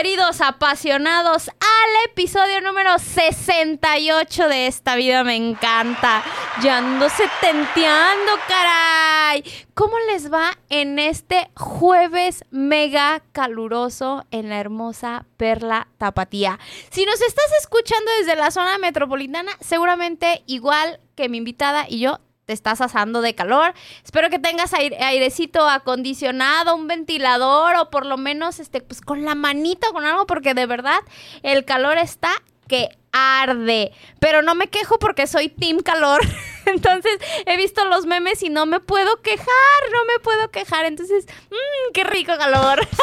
Queridos apasionados al episodio número 68 de Esta vida me encanta. Ya ando setenteando, caray. ¿Cómo les va en este jueves mega caluroso en la hermosa Perla Tapatía? Si nos estás escuchando desde la zona metropolitana, seguramente igual que mi invitada y yo te estás asando de calor. Espero que tengas aire- airecito acondicionado, un ventilador o por lo menos este, pues con la manita o con algo, porque de verdad el calor está que arde. Pero no me quejo porque soy team calor. Entonces he visto los memes y no me puedo quejar, no me puedo quejar. Entonces, mmm, qué rico calor.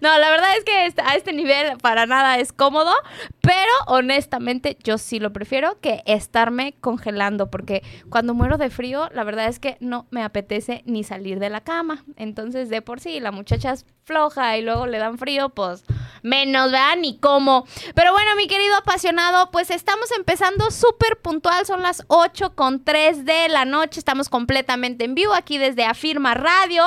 No, la verdad es que est- a este nivel para nada es cómodo, pero honestamente yo sí lo prefiero que estarme congelando, porque cuando muero de frío, la verdad es que no me apetece ni salir de la cama. Entonces, de por sí, la muchacha es floja y luego le dan frío, pues menos, ¿verdad? Ni cómo. Pero bueno, mi querido apasionado, pues estamos empezando súper puntual, son las 8 con 3 de la noche, estamos completamente en vivo aquí desde Afirma Radio.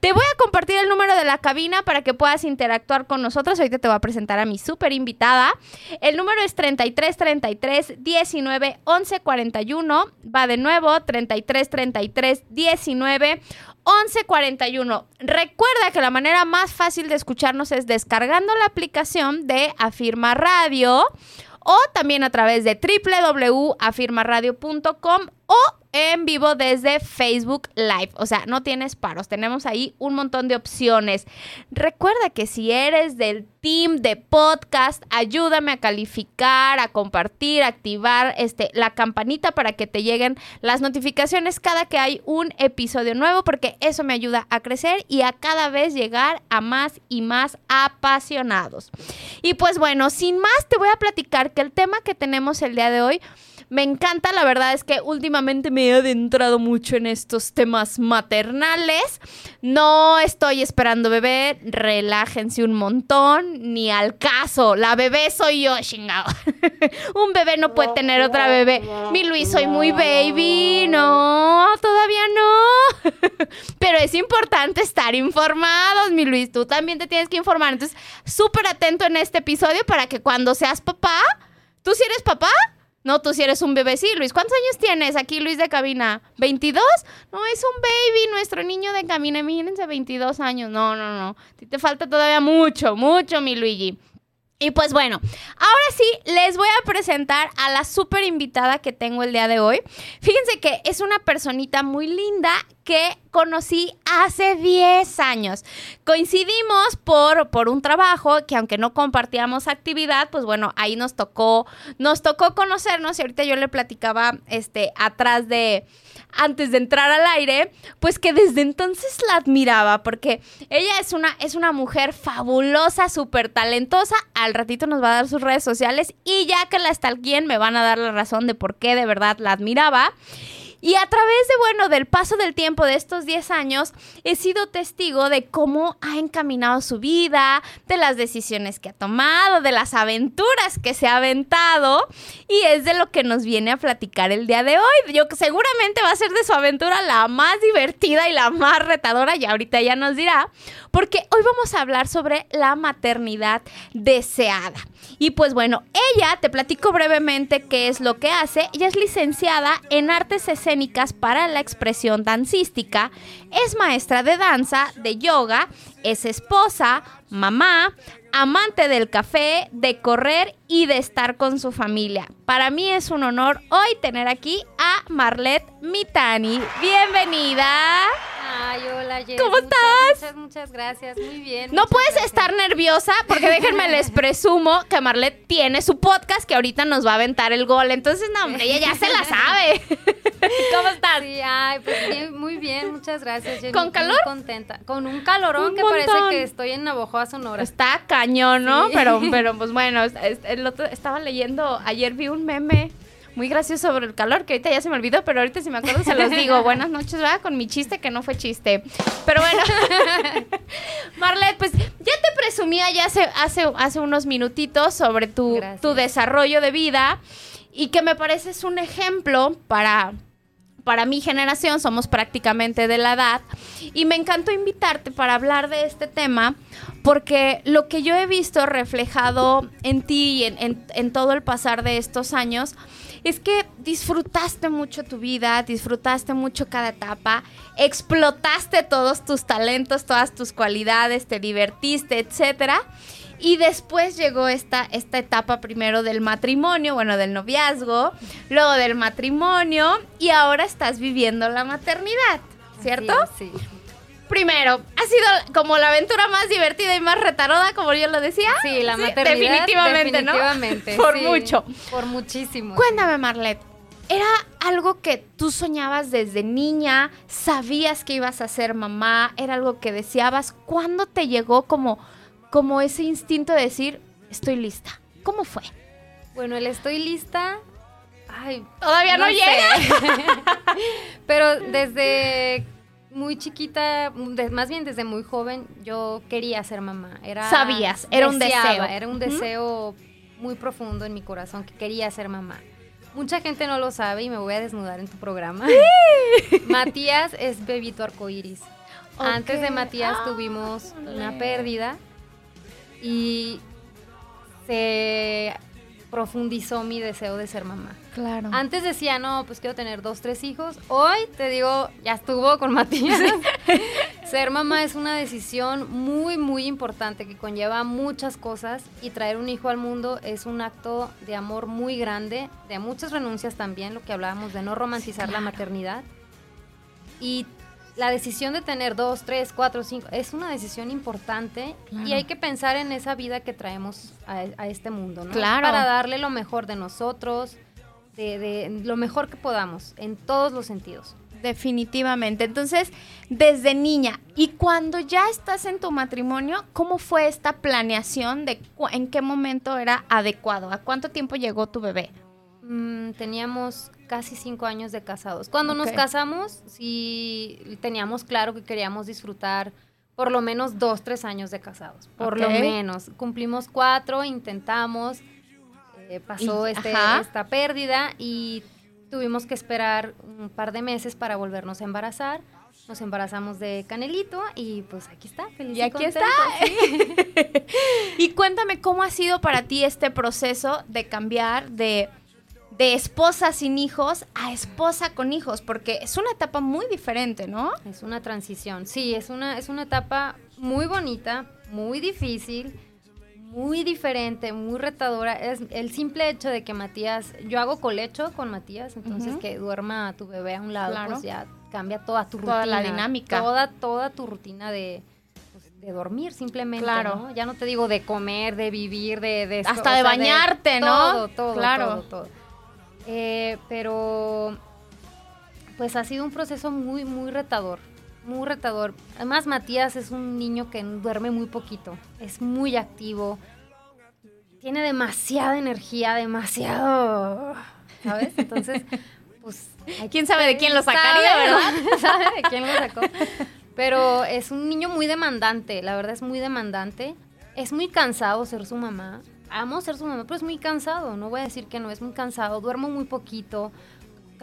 Te voy a compartir el número de la cabina para que puedas interactuar con nosotros. Ahorita te voy a presentar a mi súper invitada. El número es 33 33 19 11 41. Va de nuevo, 33 33 19 11 41. Recuerda que la manera más fácil de escucharnos es descargando la aplicación de Afirma Radio o también a través de www.afirmaradio.com o en vivo desde Facebook Live. O sea, no tienes paros. Tenemos ahí un montón de opciones. Recuerda que si eres del team de podcast, ayúdame a calificar, a compartir, a activar este, la campanita para que te lleguen las notificaciones cada que hay un episodio nuevo, porque eso me ayuda a crecer y a cada vez llegar a más y más apasionados. Y pues bueno, sin más, te voy a platicar que el tema que tenemos el día de hoy me encanta, la verdad es que últimamente me he adentrado mucho en estos temas maternales. No estoy esperando bebé, relájense un montón, ni al caso. La bebé soy yo, chingado. un bebé no puede tener otra bebé. Mi Luis, soy muy baby. No, todavía no. Pero es importante estar informados, mi Luis. Tú también te tienes que informar. Entonces, súper atento en este episodio para que cuando seas papá, ¿tú sí eres papá? No, tú sí eres un bebé. Luis, ¿cuántos años tienes aquí, Luis de cabina? ¿22? No, es un baby, nuestro niño de cabina. Imagínense, 22 años. No, no, no. A ti te falta todavía mucho, mucho, mi Luigi. Y pues bueno, ahora sí les voy a presentar a la súper invitada que tengo el día de hoy. Fíjense que es una personita muy linda que conocí hace 10 años. Coincidimos por, por un trabajo que aunque no compartíamos actividad, pues bueno, ahí nos tocó, nos tocó conocernos y ahorita yo le platicaba este, atrás de, antes de entrar al aire, pues que desde entonces la admiraba, porque ella es una, es una mujer fabulosa, súper talentosa. Al ratito nos va a dar sus redes sociales y ya que la stalkeen me van a dar la razón de por qué de verdad la admiraba. Y a través de, bueno, del paso del tiempo de estos 10 años, he sido testigo de cómo ha encaminado su vida, de las decisiones que ha tomado, de las aventuras que se ha aventado. Y es de lo que nos viene a platicar el día de hoy. Yo seguramente va a ser de su aventura la más divertida y la más retadora, y ahorita ella nos dirá, porque hoy vamos a hablar sobre la maternidad deseada. Y pues bueno, ella, te platico brevemente qué es lo que hace. Ella es licenciada en artes para la expresión dancística, es maestra de danza, de yoga, es esposa, mamá, amante del café, de correr y de estar con su familia. Para mí es un honor hoy tener aquí a Marlet Mitani. Bienvenida. Ay, hola, Jess. ¿Cómo Muchas, estás? Muchas, muchas gracias. Muy bien. No puedes gracias. estar nerviosa porque déjenme les presumo que Marlet tiene su podcast que ahorita nos va a aventar el gol. Entonces, no, hombre, ella ya se la sabe. ¿Cómo estás? Sí, ay, pues bien, muy bien, muchas gracias. Jenny. ¿Con Muy calor? contenta. Con un calorón Un que parece que estoy en Navojoa, Sonora. Está cañón, ¿no? Sí. Pero, pero pues bueno, el otro, estaba leyendo, ayer vi un meme Muy gracioso sobre el calor, que ahorita ya se me olvidó, pero ahorita si me acuerdo se los digo. Buenas noches, ¿verdad? Con mi chiste que no fue chiste. Pero bueno, Marlet, pues ya te presumía ya hace, hace, hace unos minutitos sobre tu, Gracias. tu desarrollo de vida y que me parece es un ejemplo para, para mi generación, somos prácticamente de la edad, y me encantó invitarte para hablar de este tema, porque lo que yo he visto reflejado en ti y en, en- en todo el pasar de estos años, es que disfrutaste mucho tu vida, disfrutaste mucho cada etapa, explotaste todos tus talentos, todas tus cualidades, te divertiste, etcétera. Y después llegó esta, esta etapa primero del matrimonio, bueno, del noviazgo, luego del matrimonio y ahora estás viviendo la maternidad, ¿cierto? Sí, sí. Primero, ha sido como la aventura más divertida y más retaroda, como yo lo decía. Sí, la maternidad. Definitivamente, ¿no? definitivamente, Por sí, mucho. Por muchísimo. Cuéntame, Marlet. ¿Era algo que tú soñabas desde niña? ¿Sabías que ibas a ser mamá? ¿Era algo que deseabas? ¿Cuándo te llegó como, como ese instinto de decir, estoy lista? ¿Cómo fue? Bueno, el estoy lista. Ay, Todavía no, sé. llega. Pero desde muy chiquita, de- más bien desde muy joven, yo quería ser mamá. Era, Sabías, era un deseo. Era un deseo muy profundo en mi corazón que quería ser mamá. Mucha gente no lo sabe y me voy a desnudar en tu programa. Matías es bebito arcoíris. Antes de. Matías Ah, tuvimos una pérdida y se profundizó mi deseo de ser mamá. Claro. Antes decía, no, pues quiero tener dos, tres hijos. Hoy te digo, ya estuvo con Matías. Ser mamá es una decisión muy, muy importante que conlleva muchas cosas y traer un hijo al mundo es un acto de amor muy grande, de muchas renuncias también, lo que hablábamos de no romantizar la claro. maternidad. Y la decisión de tener dos, tres, cuatro, cinco, es una decisión importante Claro. y hay que pensar en esa vida que traemos a, a este mundo, ¿no? Claro. Para darle lo mejor de nosotros, de, de lo mejor que podamos, en todos los sentidos. Definitivamente. Entonces, desde niña, y cuando ya estás en tu matrimonio, ¿cómo fue esta planeación de en qué momento era adecuado? ¿A cuánto tiempo llegó tu bebé? Mm, teníamos casi cinco años de casados. Cuando nos casamos, sí teníamos claro que queríamos disfrutar por lo menos dos, tres años de casados. Por lo menos. Cumplimos cuatro, intentamos, eh, pasó Y- este, esta pérdida y tuvimos que esperar un par de meses para volvernos a embarazar. Nos embarazamos de Canelito y pues aquí está, feliz Y aquí contenta, está. sí. Y cuéntame cómo ha sido para ti este proceso de cambiar de, de esposa sin hijos a esposa con hijos, porque es una etapa muy diferente, ¿no? Es una transición, sí, es una, es una etapa muy bonita, muy difícil, muy diferente, muy retadora. Es el simple hecho de que Matías, yo hago colecho con Matías, entonces que duerma tu bebé a un lado, Claro. pues ya cambia toda tu rutina. Toda la dinámica. Toda, toda tu rutina de, pues, de dormir simplemente, Claro. ¿no? Ya no te digo de comer, de vivir, de... de Hasta de sea, bañarte, ¿no? Todo, todo, Claro. todo, todo. Eh, pero pues ha sido un proceso muy, muy retador, muy retador. Además, Matías es un niño que duerme muy poquito, es muy activo, tiene demasiada energía, demasiado, ¿sabes? Entonces, pues... ¿Quién sabe de quién lo sacaría, sabe, verdad? ¿Sabe de quién lo sacó? Pero es un niño muy demandante, la verdad es muy demandante. Es muy cansado ser su mamá. Amo ser su mamá, pero es muy cansado. No voy a decir que no, es muy cansado. Duermo muy poquito.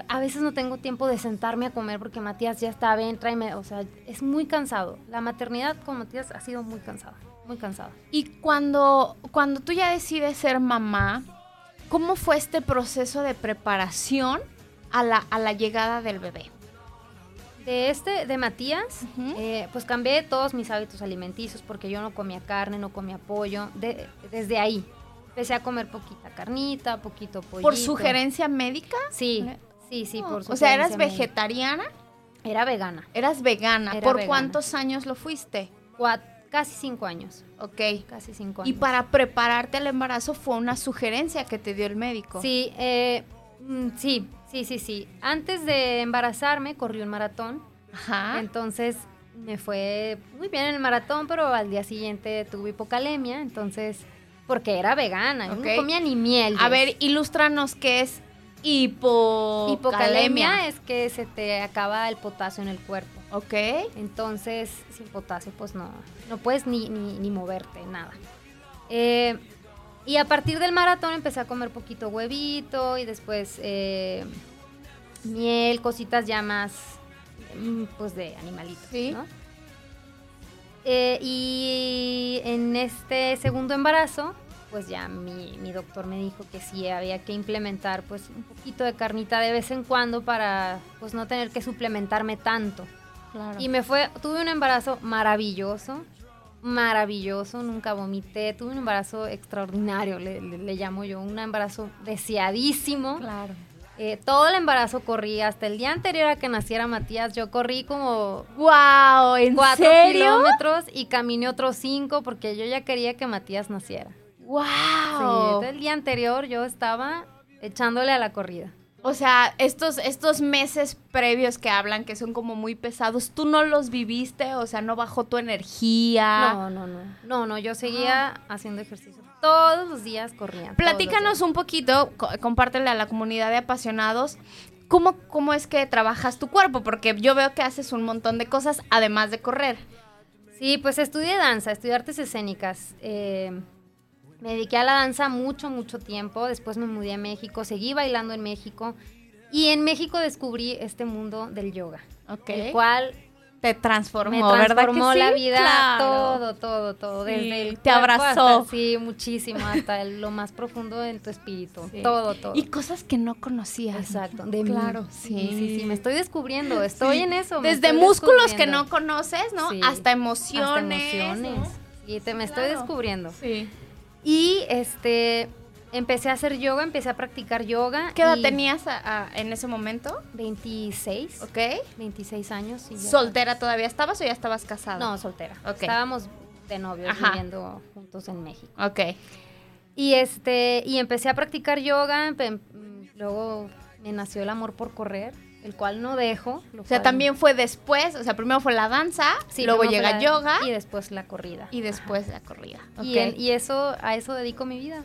A veces no tengo tiempo de sentarme a comer porque Matías ya está, ven, tráeme. O sea, es muy cansado. La maternidad con Matías ha sido muy cansada, muy cansada. Y cuando, cuando tú ya decides ser mamá, ¿cómo fue este proceso de preparación a la, a la llegada del bebé? De este, de Matías, eh, pues cambié todos mis hábitos alimenticios porque yo no comía carne, no comía pollo. De- desde ahí empecé a comer poquita carnita, poquito pollito. ¿Por sugerencia médica? Sí, sí, sí, por O sea, ¿eras vegetariana? Era vegana. Eras vegana. Era ¿Por vegana. cuántos años lo fuiste? Cuat- casi cinco años. Ok. Casi cinco Y años. para prepararte al embarazo fue una sugerencia que te dio el médico. Sí, eh, mm, sí, sí, sí, sí. Antes de embarazarme corrí un maratón. Ajá. Entonces me fue muy bien en el maratón, pero al día siguiente tuve hipocalemia. Entonces, porque era vegana, no comía ni miel. A ver, ilústranos qué es hipocalemia. Hipocalemia es que se te acaba el potasio en el cuerpo. Ok. Entonces, sin potasio, pues no, no puedes ni, ni, ni moverte, nada. Eh, y a partir del maratón empecé a comer poquito huevito y después eh, miel, cositas ya más, mm, pues de animalitos, Sí. ¿no? Eh, y en este segundo embarazo, pues ya mi, mi doctor me dijo que sí había que implementar pues un poquito de carnita de vez en cuando para pues no tener que suplementarme tanto. Claro. Y me fue, tuve un embarazo maravilloso, maravilloso, nunca vomité, tuve un embarazo extraordinario, le, le- le llamo yo, un embarazo deseadísimo. claro. Eh, todo el embarazo corrí, hasta el día anterior a que naciera Matías, yo corrí como Wow, ¿en cuatro serio? kilómetros y caminé otros cinco porque yo ya quería que Matías naciera. Wow. el día anterior yo estaba echándole a la corrida. O sea, estos, estos meses previos que hablan que son como muy pesados, ¿tú no los viviste? O sea, ¿no bajó tu energía? No, no, no. No, no, yo seguía haciendo ejercicio. Todos los días corría. Platícanos días. un poquito, co- compártele a la comunidad de apasionados, ¿cómo, ¿cómo es que trabajas tu cuerpo? Porque yo veo que haces un montón de cosas además de correr. Sí, pues estudié danza, estudié artes escénicas. eh, me dediqué a la danza mucho, mucho tiempo. Después me mudé a México, seguí bailando en México. Y en México descubrí este mundo del yoga. Ok. El cual Te transformó, me ¿verdad que transformó sí? la vida, Claro. todo, todo, todo. Sí, Desde el te abrazó. hasta- sí, muchísimo, hasta el- lo más profundo en tu espíritu. Sí. Todo, todo. Y cosas que no conocías. Exacto, de mí. Claro, sí, sí. sí, sí, me estoy descubriendo, estoy en eso. Desde músculos que no conoces, ¿no? Hasta emociones. Hasta emociones. ¿no? Sí, te me estoy descubriendo. Sí. Y este empecé a hacer yoga, empecé a practicar yoga. ¿Qué edad tenías a- a- en ese momento? 26, ¿Ok? 26 años. y ya- ¿Soltera todavía estabas o ya estabas casada? No, soltera. Ok. Estábamos de novios Ajá. viviendo juntos en México. Ok. Y este y empecé a practicar yoga, mm, luego me nació el amor por correr, el cual no dejo. O sea, también fue después, o sea, primero fue la danza, Sí, luego llega la- yoga y después la corrida. y después la corrida. Y, en- y eso, a eso dedico mi vida.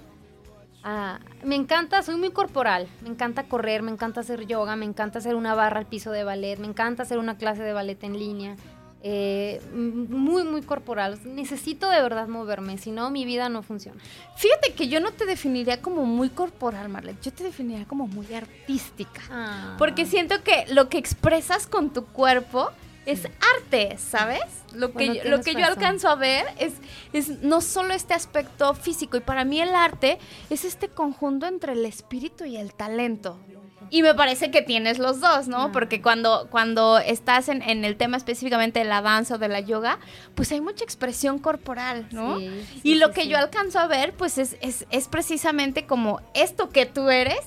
Ah, me encanta, soy muy corporal, me encanta correr, me encanta hacer yoga, me encanta hacer una barra al piso de ballet, me encanta hacer una clase de ballet en línea. Eh, muy, muy corporal. Necesito de verdad moverme, si no mi vida no funciona. Fíjate que yo no te definiría como muy corporal, Marlene. Yo te definiría como muy artística. Ah. Porque siento que lo que expresas con tu cuerpo es arte, ¿sabes? Lo que, Bueno, yo, lo que yo alcanzo a ver es, es no solo este aspecto físico, y para mí el arte es este conjunto entre el espíritu y el talento. Y me parece que tienes los dos, ¿no? Ah. Porque cuando, cuando estás en, en el tema específicamente de la danza o de la yoga, pues hay mucha expresión corporal, ¿no? Sí, sí, y lo sí, que yo alcanzo a ver, pues es, es, es precisamente como esto que tú eres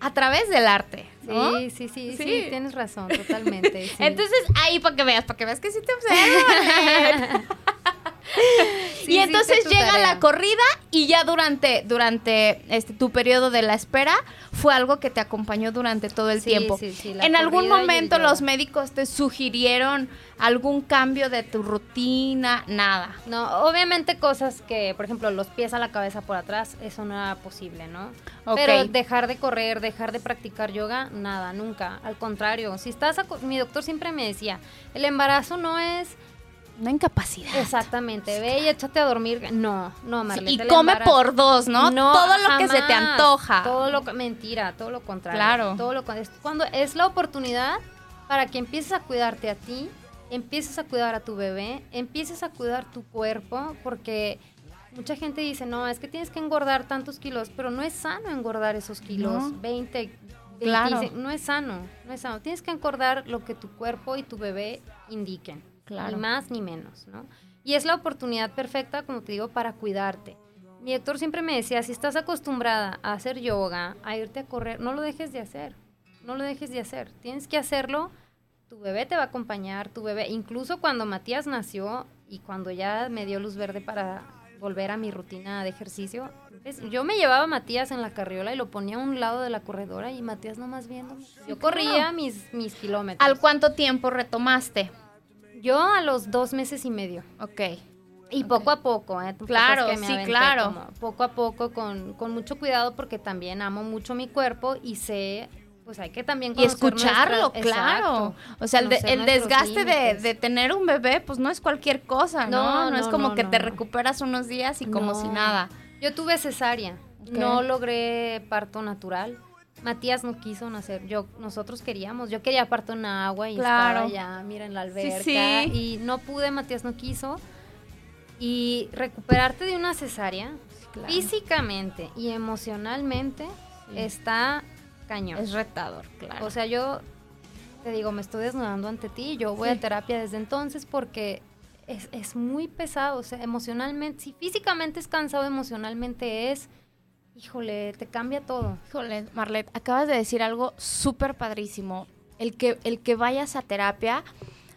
a través del arte, ¿no? Sí, sí, sí, sí, Sí. tienes razón, totalmente. sí. Entonces, ahí para que veas, para que veas que sí te observo. Sí, y entonces llega tarea. la corrida y ya durante, durante este, tu periodo de la espera fue algo que te acompañó durante todo el Sí, tiempo. sí, sí, la ¿En algún momento los médicos te sugirieron algún cambio de tu rutina? Nada. No, obviamente cosas que, por ejemplo, los pies a la cabeza por atrás, eso no era posible, ¿no? Pero dejar de correr, dejar de practicar yoga, nada, nunca. Al contrario, si estás, aco- mi doctor siempre me decía, el embarazo no es Una incapacidad. exactamente, ve y échate a dormir. No, no, Sí, Marlene. y el come por dos, ¿no? todo lo que se te jamás. antoja. Todo lo mentira, todo lo contrario. Claro. Todo lo es cuando es la oportunidad para que empieces a cuidarte a ti, empieces a cuidar a tu bebé, empieces a cuidar tu cuerpo, porque mucha gente dice, no, es que tienes que engordar tantos kilos, pero no es sano engordar esos kilos, No. 20, 25, Claro. no es sano, no es sano. Tienes que engordar lo que tu cuerpo y tu bebé indiquen, Claro. ni más ni menos, ¿no? Y es la oportunidad perfecta, como te digo, para cuidarte. Mi doctor siempre me decía, si estás acostumbrada a hacer yoga, a irte a correr, no lo dejes de hacer. No lo dejes de hacer. Tienes que hacerlo. Tu bebé te va a acompañar, tu bebé. Incluso cuando Matías nació y cuando ya me dio luz verde para volver a mi rutina de ejercicio, yo me llevaba a Matías en la carriola y lo ponía a un lado de la corredora y Matías nomás viendo. Yo corría mis, mis kilómetros. ¿Al cuánto tiempo retomaste? Yo a los dos meses y medio. Ok. Y poco a poco, ¿eh? Claro, es que me sí, claro. como Poco a poco, con, con mucho cuidado, porque también amo mucho mi cuerpo y sé, pues hay que también Y escucharlo, claro. Exacto, O sea, el, de- desgaste de, de tener un bebé, pues no es cualquier cosa, ¿no? No, No, es como no, que te recuperas unos días y como si nada. Yo tuve cesárea, no logré parto natural. Matías no quiso nacer, yo nosotros queríamos, yo quería parto en agua y Claro. estaba ya, mira, en la alberca sí. y no pude, Matías no quiso. Y recuperarte de una cesárea claro. físicamente y emocionalmente Sí. está cañón. Es retador, claro. O sea, yo te digo, me estoy desnudando ante ti. Yo voy Sí. a terapia desde entonces porque es, es muy pesado. O sea, emocionalmente, si físicamente es cansado, emocionalmente es, híjole, te cambia todo. Híjole, Marlet, acabas de decir algo súper padrísimo. El que, el que vayas a terapia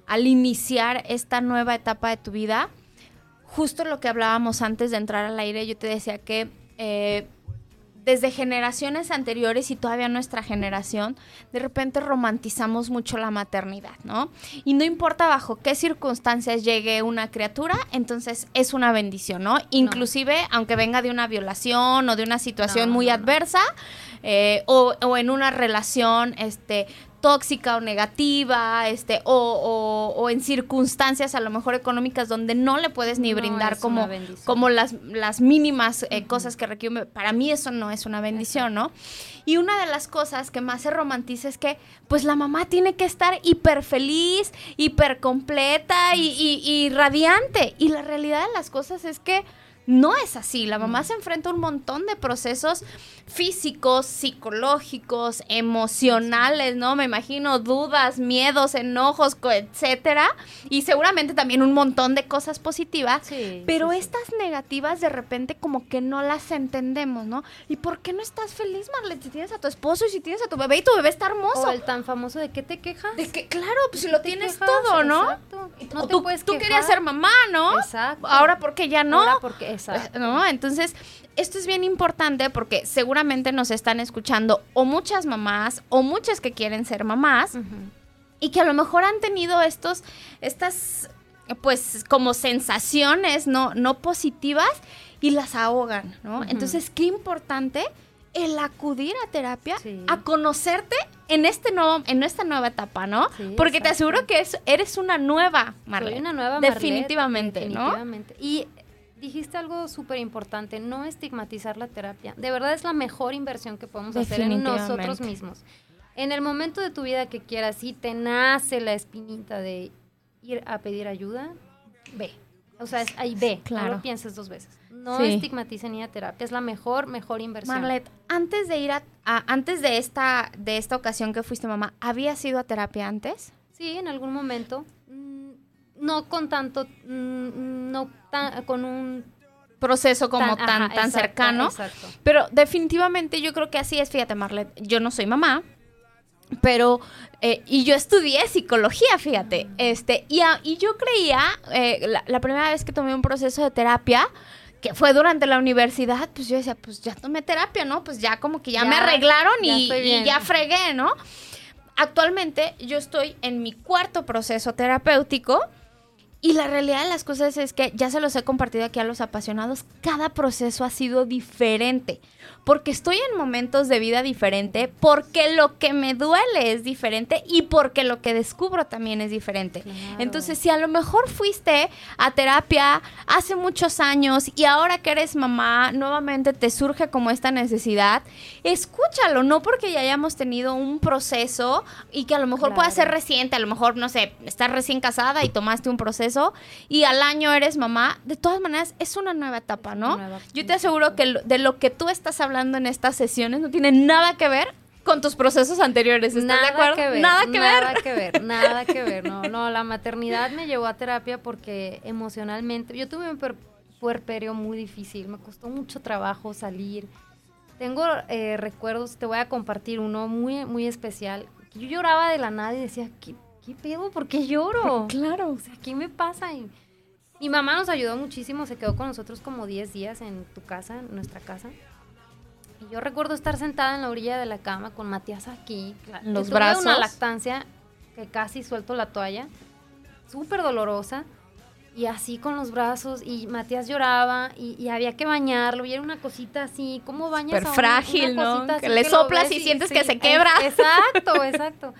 al iniciar esta nueva etapa de tu vida, justo lo que hablábamos antes de entrar al aire, yo te decía que eh, desde generaciones anteriores y todavía nuestra generación, de repente romantizamos mucho la maternidad, ¿no? Y no importa bajo qué circunstancias llegue una criatura, entonces es una bendición, ¿no? Inclusive, aunque venga de una violación o de una situación No, muy no. adversa, eh, o, o en una relación este, tóxica o negativa, este, o, o- o en circunstancias a lo mejor económicas donde no le puedes ni No, brindar como, como las, las mínimas eh, cosas que requiere. Para mí eso no es una bendición, ¿no? Y una de las cosas que más se romantiza es que, pues la mamá tiene que estar hiper feliz, hiper completa y, y- y radiante. Y la realidad de las cosas es que no es así. La mamá se enfrenta a un montón de procesos físicos, psicológicos, emocionales, ¿no? Me imagino dudas, miedos, enojos, etcétera. Y seguramente también un montón de cosas positivas. Sí, Pero sí, sí. estas negativas de repente como que no las entendemos, ¿no? ¿Y por qué no estás feliz, Marlene? Si tienes a tu esposo y si tienes a tu bebé y tu bebé está hermoso. O el tan famoso de qué te quejas. De que, claro, pues si lo ¿Te tienes quejas? todo, ¿no? Exacto. No te tú, puedes tú quejar. querías ser mamá, ¿no? Exacto. Ahora, ¿por qué ya no? Ahora porque, exacto. ¿No? Entonces, esto es bien importante porque seguramente nos están escuchando o muchas mamás o muchas que quieren ser mamás y que a lo mejor han tenido estos, estas, pues, como sensaciones no, no positivas y las ahogan, ¿no? Entonces, qué importante el acudir a terapia, Sí. a conocerte en este nuevo, en esta nueva etapa, ¿no? Sí, Porque te aseguro que es- eres una nueva, Marlene. Soy una nueva Definitivamente, ¿no? definitivamente. Y dijiste algo súper importante, no estigmatizar la terapia. De verdad es la mejor inversión que podemos hacer en nosotros mismos. En el momento de tu vida que quieras, si te nace la espinita de ir a pedir ayuda, ve. O sea, es, ahí ve, no Claro. lo pienses dos veces. No Sí. estigmaticen ir a terapia, es la mejor, mejor inversión. Marlet, antes de ir a, a- antes de esta, de esta ocasión que fuiste mamá, ¿habías ido a terapia antes? Sí, en algún momento. Mm, No con tanto, mm, no tan, con un Proceso como tan, tan, ajá, exacto, cercano. Exacto. Pero definitivamente yo creo que así es, fíjate, Marlet, yo no soy mamá, pero, eh, y yo estudié psicología, fíjate, este, y, a- y yo creía, eh, la, la primera vez que tomé un proceso de terapia, que fue durante la universidad, pues yo decía, pues ya tomé terapia, ¿no? Pues ya como que ya, me arreglaron ya y, ya fregué, ¿no? Actualmente yo estoy en mi cuarto proceso terapéutico y la realidad de las cosas es que ya se los he compartido aquí a los apasionados, cada proceso ha sido diferente, porque estoy en momentos de vida diferente, porque lo que me duele es diferente y porque lo que descubro también es diferente. Claro. Entonces, si a lo mejor fuiste a terapia hace muchos años y ahora que eres mamá, nuevamente te surge como esta necesidad, escúchalo, no porque ya hayamos tenido un proceso y que a lo mejor pueda Claro. ser reciente, a lo mejor, no sé, estás recién casada y tomaste un proceso y al año eres mamá, de todas maneras es una nueva etapa, ¿no? Nueva- Yo te aseguro que de lo que tú estás hablando en estas sesiones no tiene nada que ver con tus procesos anteriores, ¿estás de acuerdo? Que ver, nada que nada ver. que ver, nada que ver. No, no, la maternidad me llevó a terapia porque emocionalmente, yo tuve un per- puerperio muy difícil, me costó mucho trabajo salir. Tengo eh, recuerdos, te voy a compartir uno muy, muy especial. Yo lloraba de la nada y decía, ¿qué, qué pedo? ¿Por qué lloro? Claro. O sea, ¿qué me pasa? Y mi mamá nos ayudó muchísimo, se quedó con nosotros como 10 días en tu casa, en nuestra casa. Y yo recuerdo estar sentada en la orilla de la cama con Matías aquí. En los tuve una brazos. lactancia que casi suelto la toalla, súper dolorosa. y así con los brazos y Matías lloraba y, y había que bañarlo y era una cosita así, ¿cómo bañas a un- frágil, una ¿no? cosita Que le soplas y sientes que se quebra. es- exacto, exacto.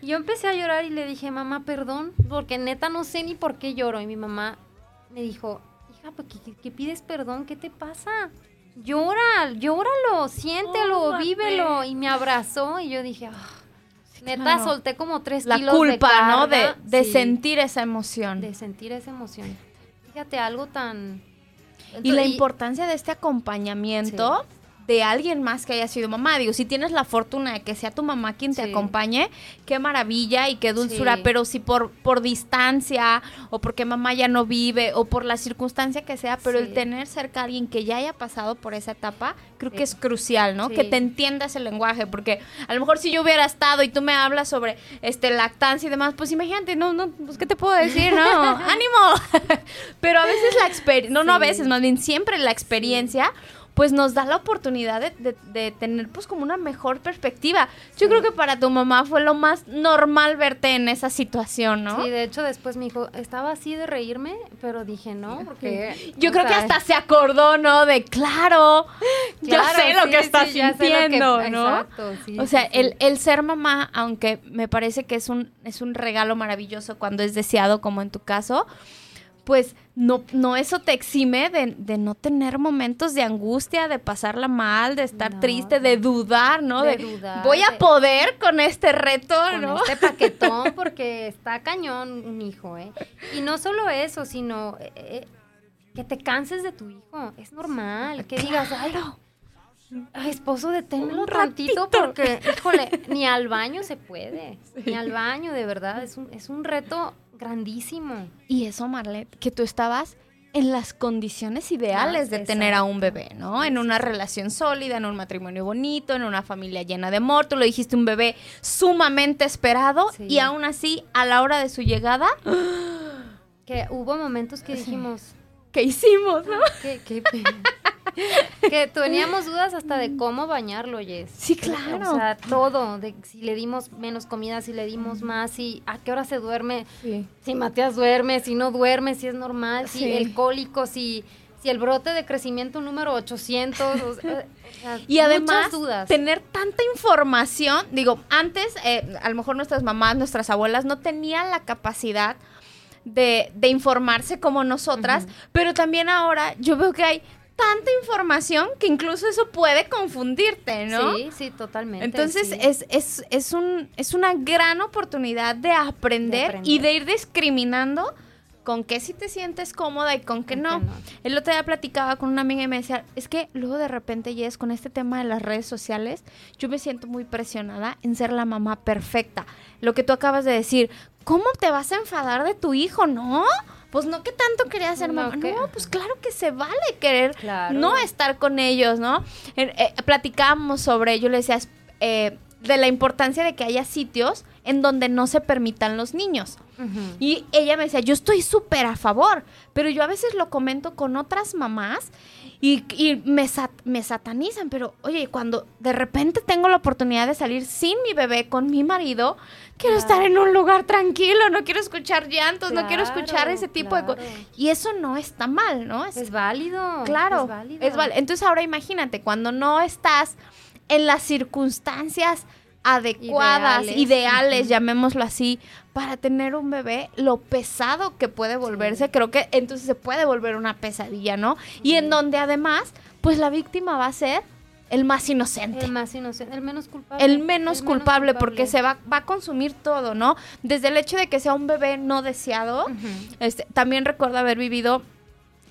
Y yo empecé a llorar y le dije, mamá, perdón, porque neta no sé ni por qué lloro. Y mi mamá me dijo, hija, ¿por qué, qué- qué pides perdón? ¿Qué te pasa? Llora, llóralo, siéntelo, Oh, vívelo. Y me abrazó y yo dije, "Ah". neta, claro. solté como tres La kilos culpa, ¿no? De, carga. de Sí, sentir esa emoción. de sentir esa emoción. Fíjate, algo tan... y la importancia de este acompañamiento de alguien más que haya sido mamá. Digo, si tienes la fortuna de que sea tu mamá quien te Sí. acompañe, qué maravilla y qué dulzura. Sí. Pero si por, por distancia o porque mamá ya no vive o por la circunstancia que sea, pero el tener cerca a alguien que ya haya pasado por esa etapa, creo que es crucial, ¿no? Que te entienda ese lenguaje, porque a lo mejor si yo hubiera estado y tú me hablas sobre este lactancia y demás, pues imagínate, no, no, pues qué te puedo decir, no, ánimo. pero a veces la experiencia, no, no a veces, más bien siempre la experiencia pues nos da la oportunidad de, de- de tener pues como una mejor perspectiva. Yo creo que para tu mamá fue lo más normal verte en esa situación, ¿no? Sí, de hecho después me dijo, estaba así de reírme, pero dije no, porque... Yo creo que hasta se acordó, ¿no? De claro, ya sé lo sí, que estás sí, que- sintiendo, ¿no? Exacto, sí, o sea, el, el ser mamá, aunque me parece que es un, es un regalo maravilloso cuando es deseado, como en tu caso, pues no, no eso te exime de, de no tener momentos de angustia, de pasarla mal, de estar No, triste, de dudar, ¿no? de De, dudar, voy a de- poder con este reto, con ¿no? este paquetón porque está cañón un hijo, ¿eh? Y no solo eso, sino eh, eh, que te canses de tu hijo. Es normal. Que digas, ay, ay, esposo, deténmelo Un ratito. porque, híjole, ni al baño se puede. Ni al baño, de verdad. Es un, es un reto grandísimo. Y eso, Marlet, que tú estabas en las condiciones ideales Ah, de tener a un bebé, ¿no? En una relación sólida, en un matrimonio bonito, en una familia llena de amor. Tú lo dijiste, un bebé sumamente esperado Sí. y aún así, a la hora de su llegada, Que hubo momentos que dijimos, ¿qué hicimos, no? que, que, que teníamos dudas hasta de cómo bañarlo, Jess. Sí, claro. O sea, todo, de si le dimos menos comida, si le dimos más, si a qué hora se duerme, Sí. si Matías duerme, si no duerme, si es normal, si el cólico, si, si el brote de crecimiento número 800. o sea, Y además, dudas. tener tanta información, digo, antes, eh, a lo mejor nuestras mamás, nuestras abuelas no tenían la capacidad de, de informarse como nosotras, pero también ahora yo veo que hay tanta información que incluso eso puede confundirte, ¿no? Sí, sí, totalmente. Entonces sí. es, es, es, un, es una gran oportunidad de aprender, De y de ir discriminando con qué sí te sientes cómoda y con qué no. El otro día platicaba con una amiga y me decía, es que luego de repente, Jess, con este tema de las redes sociales, yo me siento muy presionada en ser la mamá perfecta. Lo que tú acabas de decir, ¿cómo te vas a enfadar de tu hijo? ¿No? Pues no que tanto quería ser No, mamá. que- No, pues claro que se vale querer Claro. no estar con ellos, ¿no? Eh, eh, platicábamos sobre, yo le decía, eh, de la importancia de que haya sitios en donde no se permitan los niños. Y ella me decía, yo estoy súper a favor, pero yo a veces lo comento con otras mamás y, y me, sat- me satanizan, pero oye, cuando de repente tengo la oportunidad de salir sin mi bebé, con mi marido, quiero Claro. estar en un lugar tranquilo, no quiero escuchar llantos, no quiero escuchar ese tipo de cosas. Y eso no está mal, ¿no? Es- Es válido. Claro, Es válido. es válido. Entonces ahora imagínate, cuando no estás en las circunstancias adecuadas, ideales, llamémoslo así, para tener un bebé, lo pesado que puede volverse, creo que entonces se puede volver una pesadilla, ¿no? Y en donde además, pues la víctima va a ser el más inocente. El más inocente, el menos culpable. El menos culpable, porque se va, va a consumir todo, ¿no? Desde el hecho de que sea un bebé no deseado, este, también recuerdo haber vivido,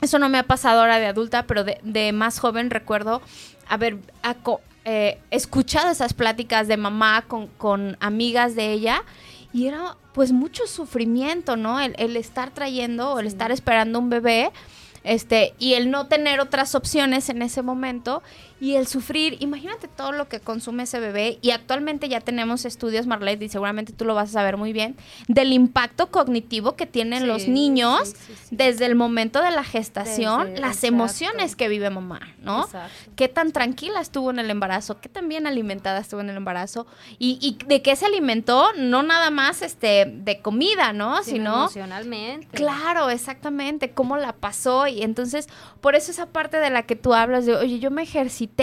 eso no me ha pasado ahora de adulta, pero de, de más joven recuerdo haber eh, escuchado esas pláticas de mamá con, con amigas de ella y era pues mucho sufrimiento, ¿no? El, el estar trayendo o el Sí. estar esperando un bebé este, y el no tener otras opciones en ese momento y el sufrir, imagínate todo lo que consume ese bebé y actualmente ya tenemos estudios, Marlene, y seguramente tú lo vas a saber muy bien, del impacto cognitivo que tienen Sí, los niños sí, sí, sí. desde el momento de la gestación, Desde- las exacto. emociones que vive mamá, ¿no? Exacto. qué tan tranquila estuvo en el embarazo, qué tan bien alimentada estuvo en el embarazo y, y de qué se alimentó, no nada más este de comida, ¿no? Sino emocionalmente. Claro, exactamente, cómo la pasó y entonces por eso esa parte de la que tú hablas de, oye, yo me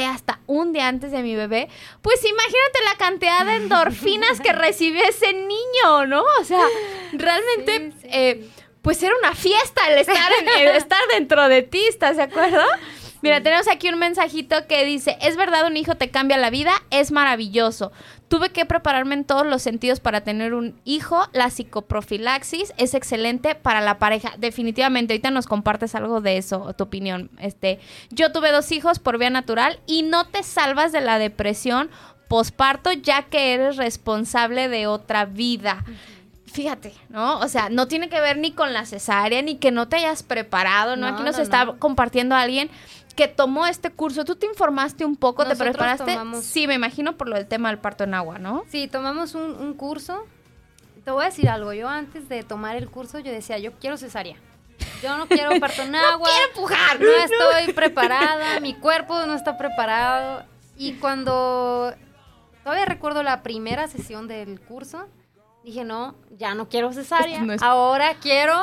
hasta un día antes de mi bebé, pues imagínate la cantidad de endorfinas que recibió ese niño, ¿no? O sea, realmente, Sí, sí, eh, pues era una fiesta el estar, en- el estar dentro de ti, ¿estás de acuerdo? Mira, tenemos aquí un mensajito que dice, es verdad, un hijo te cambia la vida, es maravilloso. Tuve que prepararme en todos los sentidos para tener un hijo, la psicoprofilaxis es excelente para la pareja. Definitivamente, ahorita nos compartes algo de eso, tu opinión. Este, yo tuve dos hijos por vía natural y no te salvas de la depresión posparto ya que eres responsable de otra vida. Fíjate, ¿no? O sea, no tiene que ver ni con la cesárea, ni que no te hayas preparado, ¿no? No, Aquí nos no, está no. compartiendo alguien que tomó este curso. ¿Tú te informaste un poco? ¿Te preparaste? tomamos- Sí, me imagino por lo del tema del parto en agua, ¿no? Sí, tomamos un, un curso. Te voy a decir algo. Yo antes de tomar el curso, yo decía, yo quiero cesárea. Yo no quiero parto en agua. quiero empujar. No estoy preparada. Mi cuerpo no está preparado. Y cuando todavía recuerdo la primera sesión del curso, dije, no, ya no quiero cesárea. Esto no es- Ahora quiero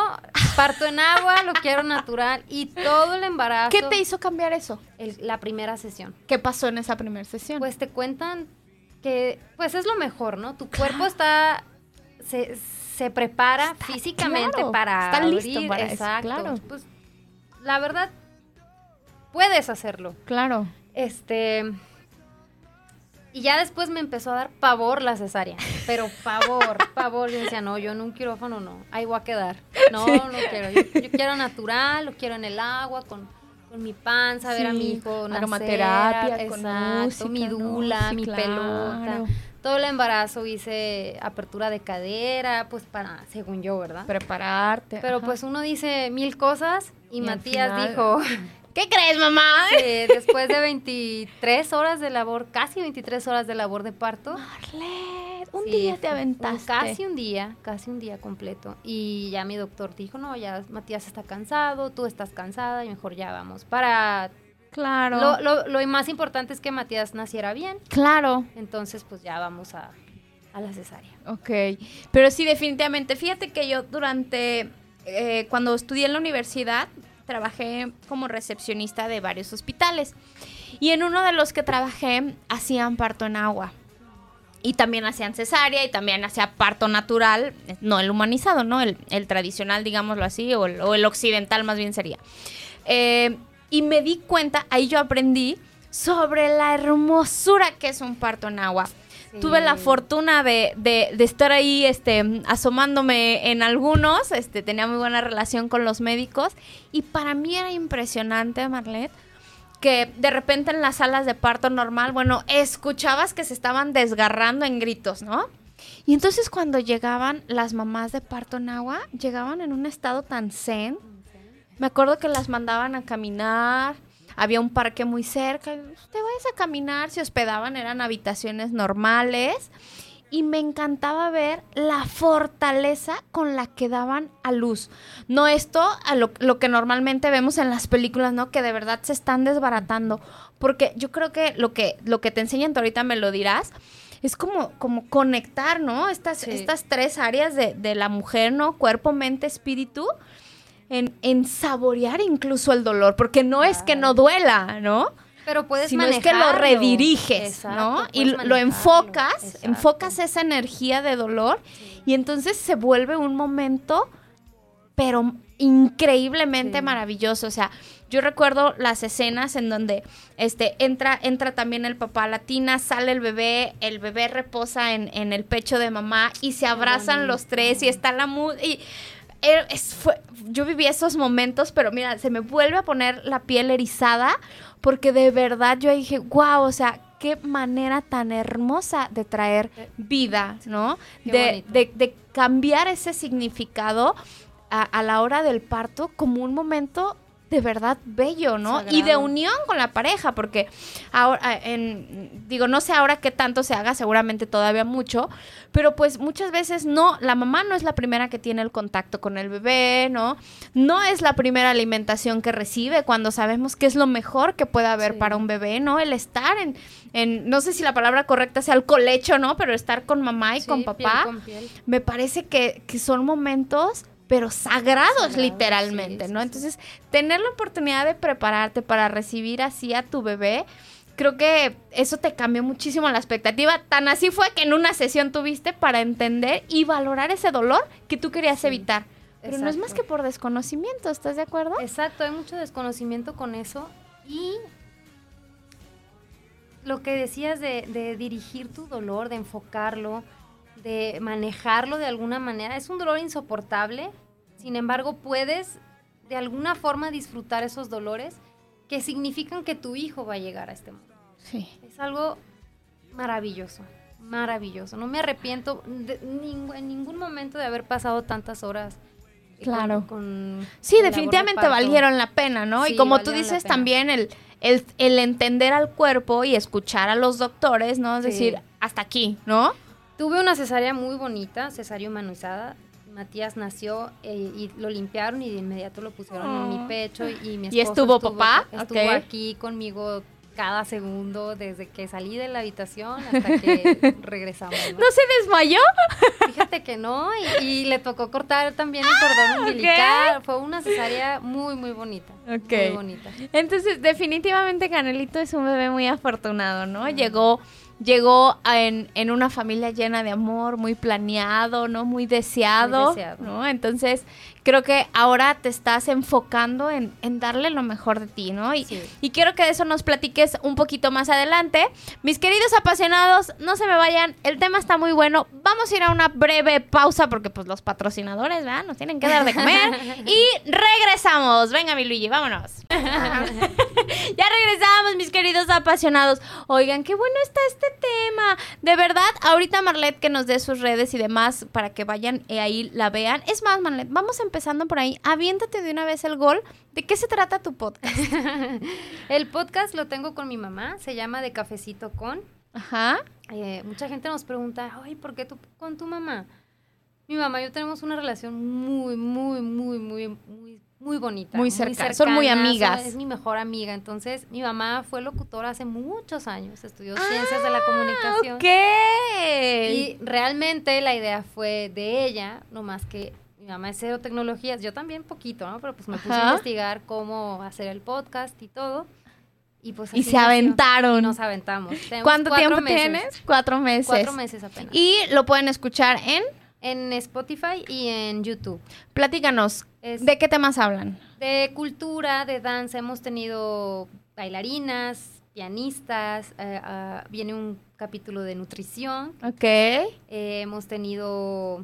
parto en agua, lo quiero natural. Y todo el embarazo. ¿Qué te hizo cambiar eso? el- la primera sesión. ¿Qué pasó en esa primera sesión? Pues te cuentan que, pues es lo mejor, ¿no? Tu cuerpo está, se, se prepara Está- físicamente claro, para está listo abrir, para eso, exacto. claro. Pues la verdad, puedes hacerlo. claro. Este, y ya después me empezó a dar pavor la cesárea, pero pavor, pavor. Yo decía, no, yo en un quirófano no, ahí voy a quedar. No, no quiero. Yo, yo quiero natural, lo quiero en el agua, con, con mi panza, ver a mi hijo nacer. aromaterapia, con música, mi ¿no? dula, Sí, mi claro. pelota. Todo el embarazo hice apertura de cadera, pues para, según yo, ¿verdad? Prepararte. Pero ajá. pues uno dice mil cosas y, Matías final- dijo, ¿Qué crees, mamá? que después de 23 horas de labor, casi 23 horas de labor de parto, Marlet, un sí, día te fue un- aventaste. casi un día, casi un día completo. Y ya mi doctor dijo, no, ya Matías está cansado, tú estás cansada y mejor ya vamos. Para... Claro. Lo, lo, lo más importante es que Matías naciera bien, claro. entonces pues ya vamos a, a la cesárea. Ok, pero sí, definitivamente. Fíjate que yo durante, eh, cuando estudié en la universidad, trabajé como recepcionista de varios hospitales. Y en uno de los que trabajé hacían parto en agua. Y también hacían cesárea y también hacía parto natural, no el humanizado, ¿no? El, tradicional, digámoslo así, o el, o el occidental más bien sería. Eh, y me di cuenta, ahí yo aprendí sobre la hermosura que es un parto en agua. Tuve la fortuna de, de- de estar ahí este, asomándome en algunos, este, tenía muy buena relación con los médicos y para mí era impresionante, Marlet, que de repente en las salas de parto normal, bueno, escuchabas que se estaban desgarrando en gritos, ¿no? Y entonces cuando llegaban las mamás de parto en agua, llegaban en un estado tan zen. Me acuerdo que las mandaban a caminar, había un parque muy cerca, te vayas a caminar, se hospedaban, eran habitaciones normales. Y me encantaba ver la fortaleza con la que daban a luz. No esto, a lo, lo que normalmente vemos en las películas, ¿no? Que de verdad se están desbaratando. Porque yo creo que lo que, lo que te enseñan, tú ahorita me lo dirás, es como, como conectar, ¿no? Estas, Sí. estas tres áreas de, de la mujer, ¿no? Cuerpo, mente, espíritu. En, en saborear incluso el dolor, porque no es que no duela, ¿no? Pero puedes sino es que lo rediriges, Exacto, ¿no? Y lo, enfocas, Exacto. enfocas esa energía de dolor y entonces se vuelve un momento, pero increíblemente Sí. maravilloso. O sea, yo recuerdo las escenas en donde este entra, entra también el papá a la tina, sale el bebé, el bebé reposa en, en el pecho de mamá y se abrazan los tres y está la er- es- fue- yo viví esos momentos, pero mira, se me vuelve a poner la piel erizada porque de verdad yo dije, wow, o sea, qué manera tan hermosa de traer vida, ¿no? De, de- de cambiar ese significado a, a la hora del parto como un momento de verdad bello, ¿no? Sagrado. Y de unión con la pareja, porque ahora, en, digo, no sé ahora qué tanto se haga, seguramente todavía mucho, pero pues muchas veces no, la mamá no es la primera que tiene el contacto con el bebé, ¿no? No es la primera alimentación que recibe cuando sabemos que es lo mejor que puede haber Sí. para un bebé, ¿no? El estar en, en, no sé si la palabra correcta sea el colecho, ¿no? Pero estar con mamá y Sí, con piel papá con piel. me parece que, que son momentos, pero sagrados, Sagrados, literalmente, sí, ¿no? Entonces, tener la oportunidad de prepararte para recibir así a tu bebé, creo que eso te cambió muchísimo la expectativa. Tan así fue que en una sesión tuviste para entender y valorar ese dolor que tú querías Sí, evitar. Pero no es más que por desconocimiento, ¿estás de acuerdo? Exacto, hay mucho desconocimiento con eso y lo que decías de, de dirigir tu dolor, de enfocarlo, de manejarlo de alguna manera, es un dolor insoportable, sin embargo puedes de alguna forma disfrutar esos dolores que significan que tu hijo va a llegar a este mundo. Sí. Es algo maravilloso, maravilloso. No me arrepiento de en ningún momento de haber pasado tantas horas. eh, con- Claro. con Sí, definitivamente valieron la pena, ¿no? y como tú dices también, el, el, el entender al cuerpo y escuchar a los doctores, ¿no? Es Sí. decir, hasta aquí, ¿no? Tuve una cesárea muy bonita, cesárea humanizada. Matías nació eh, y lo limpiaron y de inmediato lo pusieron en mi Oh. pecho y mi ¿Y estuvo papá? Estuvo aquí conmigo cada segundo desde que salí de la habitación hasta que regresamos. ¿no? ¿No se desmayó? Fíjate que no y, y le tocó cortar también el cordón umbilical. Fue una cesárea muy muy bonita. Ok. Muy bonita. Entonces, definitivamente Canelito es un bebé muy afortunado, ¿no? Llegó, llegó a- en, en una familia llena de amor, muy planeado, ¿no? Muy deseado, Muy deseado. ¿no? Entonces, creo que ahora te estás enfocando en, en darle lo mejor de ti, ¿no? Y, Sí. y quiero que de eso nos platiques un poquito más adelante. Mis queridos apasionados, no se me vayan, el tema está muy bueno. Vamos a ir a una breve pausa porque pues los patrocinadores, ¿verdad? Nos tienen que dar de comer. y regresamos. Venga, mi Luigi, vámonos. ya regresamos, mis queridos apasionados. Oigan, qué bueno está este tema. De verdad, ahorita Marlet que nos dé sus redes y demás para que vayan y ahí la vean. Es más, Marlet, vamos empezando por ahí. Aviéntate de una vez el gol. ¿De qué se trata tu podcast? El podcast lo tengo con mi mamá, se llama De Cafecito con. Ajá. Eh, mucha gente nos pregunta, ay, ¿por qué tú con tu mamá? Mi mamá y yo tenemos una relación muy, muy, muy, muy, muy, muy bonita. Muy cerca- son muy cercana, amigas. son- es mi mejor amiga. Entonces, mi mamá fue locutora hace muchos años, estudió ciencias de la comunicación. Ok. Y realmente la idea fue de ella, no más que mi mamá es cero tecnologías, yo también poquito, ¿no? Pero pues me puse Ajá. a investigar cómo hacer el podcast y todo. Y pues Y se aventaron. Y nos aventamos. Tenemos ¿Cuánto tiempo meses. tienes? Cuatro meses. Cuatro meses apenas. Y lo pueden escuchar en. En Spotify y en YouTube. Platícanos. Es ¿De qué temas hablan? de cultura, de danza. Hemos tenido bailarinas, pianistas. eh, ah, viene un capítulo de nutrición. Ok. eh, hemos tenido...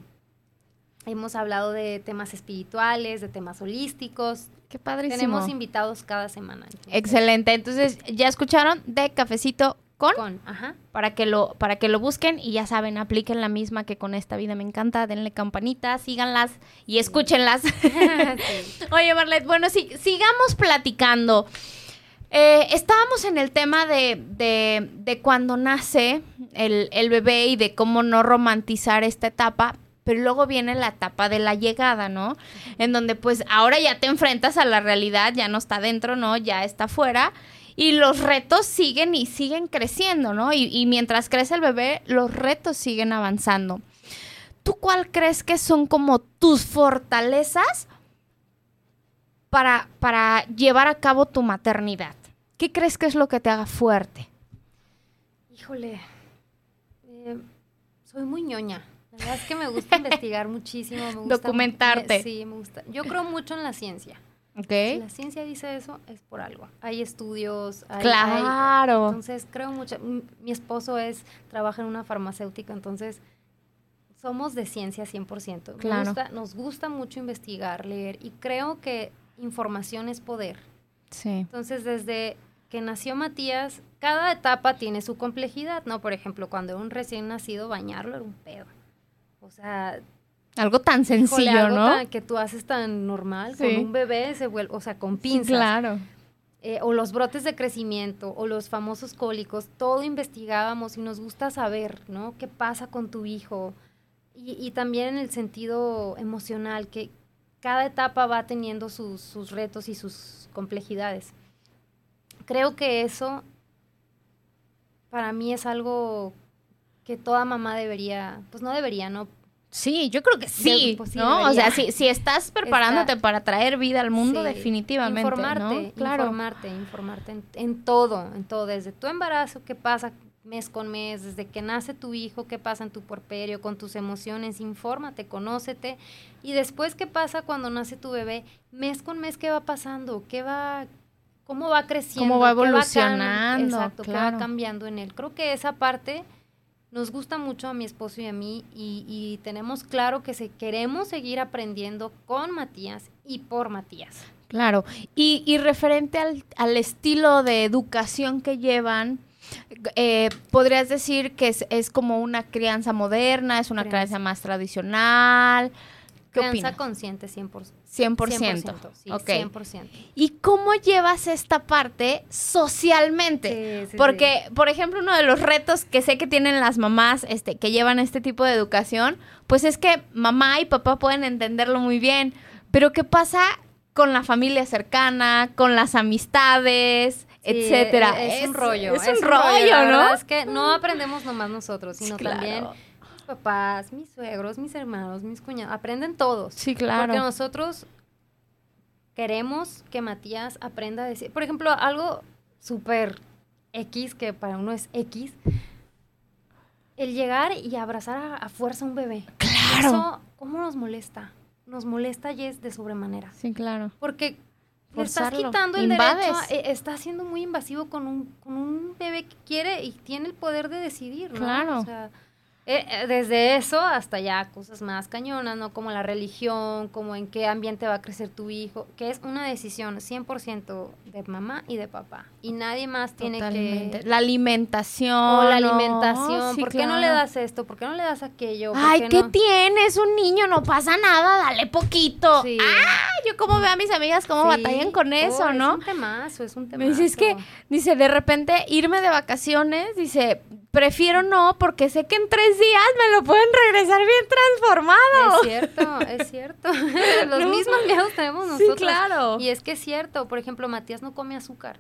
Hemos hablado de temas espirituales, de temas holísticos. Qué padrísimo. Tenemos invitados cada semana. entonces, Excelente. Entonces, ya escucharon de cafecito con, Con, ajá. para que lo para que lo busquen y ya saben, apliquen la misma que con esta vida me encanta, denle campanita, síganlas y escúchenlas. Sí. Oye, Marlet, bueno, sí, sigamos platicando. Eh, estábamos en el tema de, de, de cuando nace el, el bebé y de cómo no romantizar esta etapa, pero luego viene la etapa de la llegada, ¿no? En donde pues ahora ya te enfrentas a la realidad, ya no está dentro, ¿no? Ya está fuera. Y los retos siguen y siguen creciendo, ¿no? Y, y mientras crece el bebé, los retos siguen avanzando. ¿Tú cuál crees que son como tus fortalezas para, para llevar a cabo tu maternidad? ¿Qué crees que es lo que te haga fuerte? Híjole, eh, soy muy ñoña. La verdad es que me gusta investigar muchísimo. Me gusta, Documentarte. me- sí, me gusta. Yo creo mucho en la ciencia. Si la ciencia dice eso, es por algo. Hay estudios. Hay, hay- Claro. entonces, creo mucho. Mi esposo es, trabaja en una farmacéutica, entonces somos de ciencia 100%. Me Claro. gusta- nos gusta mucho investigar, leer, y creo que información es poder. Sí. Entonces, desde que nació Matías, cada etapa tiene su complejidad, ¿no? Por ejemplo, cuando era un recién nacido, bañarlo era un pedo. O sea, Algo tan Híjole, sencillo, algo ¿no? tan- que tú haces tan normal Sí. con un bebé, se vuelve, o sea, con pinzas. claro. eh, o los brotes de crecimiento, o los famosos cólicos, todo investigábamos y nos gusta saber, ¿no? ¿Qué pasa con tu hijo? Y, y también en el sentido emocional, que cada etapa va teniendo sus, sus retos y sus complejidades. Creo que eso para mí es algo que toda mamá debería, pues no debería, ¿no? Sí, yo creo que sí, sí, ¿no? O sea, si, si estás preparándote Está- para traer vida al mundo, Sí, definitivamente, informarte, ¿no? Claro. informarte, informarte en, en todo, en todo, desde tu embarazo, qué pasa mes con mes, desde que nace tu hijo, qué pasa en tu puerperio, con tus emociones, infórmate, conócete, y después qué pasa cuando nace tu bebé, mes con mes, qué va pasando, qué va, cómo va creciendo, Cómo va qué evolucionando, exacto, qué va cambiando en él. Creo que esa parte nos gusta mucho a mi esposo y a mí y, y tenemos claro que se, queremos seguir aprendiendo con Matías y por Matías. Claro. Y, y referente al, al estilo de educación que llevan, eh, podrías decir que es, es como una crianza moderna, es una crianza, Crianza. más tradicional. ¿Qué Crianza opinas? consciente 100%. 100%. sí, ok. 100%. ¿Y cómo llevas esta parte socialmente? Sí, sí, Porque, por ejemplo, uno de los retos que sé que tienen las mamás este, que llevan este tipo de educación, pues es que mamá y papá pueden entenderlo muy bien, pero ¿qué pasa con la familia cercana, con las amistades, Sí, etcétera? Es, un rollo. Es, un rollo, ¿no? verdad es que no aprendemos nomás nosotros, sino Claro. también papás, mis suegros, mis hermanos, mis cuñados. Aprenden todos. Sí, claro. Porque nosotros queremos que Matías aprenda a decir. Por ejemplo, algo súper X, que para uno es X. El llegar y abrazar a, a fuerza a un bebé. Claro. Eso, ¿cómo nos molesta? Nos molesta y es de sobremanera. Sí, claro. Porque le estás quitando el Invades. derecho, eh, está siendo muy invasivo con un, con un bebé que quiere y tiene el poder de decidir, ¿no? Claro. O sea, eh, eh, desde eso hasta ya cosas más cañonas, ¿no? Como la religión, como en qué ambiente va a crecer tu hijo, que es una decisión 100% de mamá y de papá. Y nadie más tiene Totalmente. que... La alimentación. O la ¿no? alimentación, Sí, ¿por qué no le das esto? ¿Por qué no le das aquello? ¿Por Ay, qué ¿qué no? tienes? Un niño, no pasa nada, dale poquito. Sí. Ah, yo como veo a mis amigas cómo Sí. batallan con Oh, eso, ¿no? Es un temazo, es un Me temazo. dice, es que, dice, de repente irme de vacaciones, dice, prefiero no, porque sé que en tres días me lo pueden regresar bien transformado. Es cierto, es cierto. Los No. mismos miedos tenemos Sí, nosotros. claro. Y es que es cierto. Por ejemplo, Matías no come azúcar.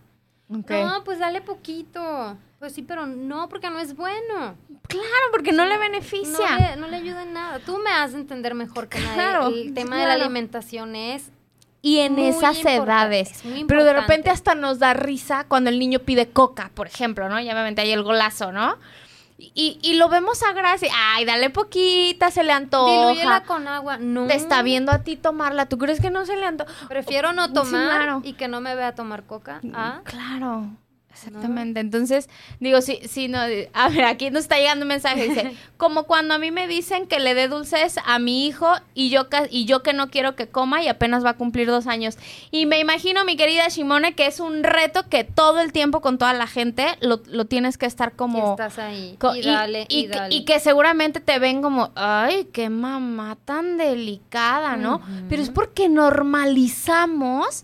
Ok. No, pues dale poquito. Pues sí, pero no, porque no es bueno. Claro, porque no le No beneficia. le, no le ayuda en nada. Tú me has de entender mejor que nadie. Claro, El tema de la alimentación es Y en muy esas edades. Pero de repente hasta nos da risa cuando el niño pide coca, por ejemplo, ¿no? Ya obviamente hay el golazo, ¿no? Y, y lo vemos a gracia. Ay, dale poquita, se le antoja. Dilúyela con agua. No. Te está viendo a ti tomarla. ¿Tú crees que no se le antoja? Prefiero no Sí, tomar claro. y que no me vea tomar coca. Ah, Claro. Exactamente. Entonces, digo, sí, sí, no. A ver, aquí nos está llegando un mensaje. Dice, como cuando a mí me dicen que le dé dulces a mi hijo y yo, y yo que no quiero que coma y apenas va a cumplir dos años. Y me imagino, mi querida Shimone, que es un reto que todo el tiempo con toda la gente lo, lo tienes que estar como... estás ahí. co- y dale, y, y que- dale. y que seguramente te ven como, ay, qué mamá tan delicada, ¿no? Pero es porque normalizamos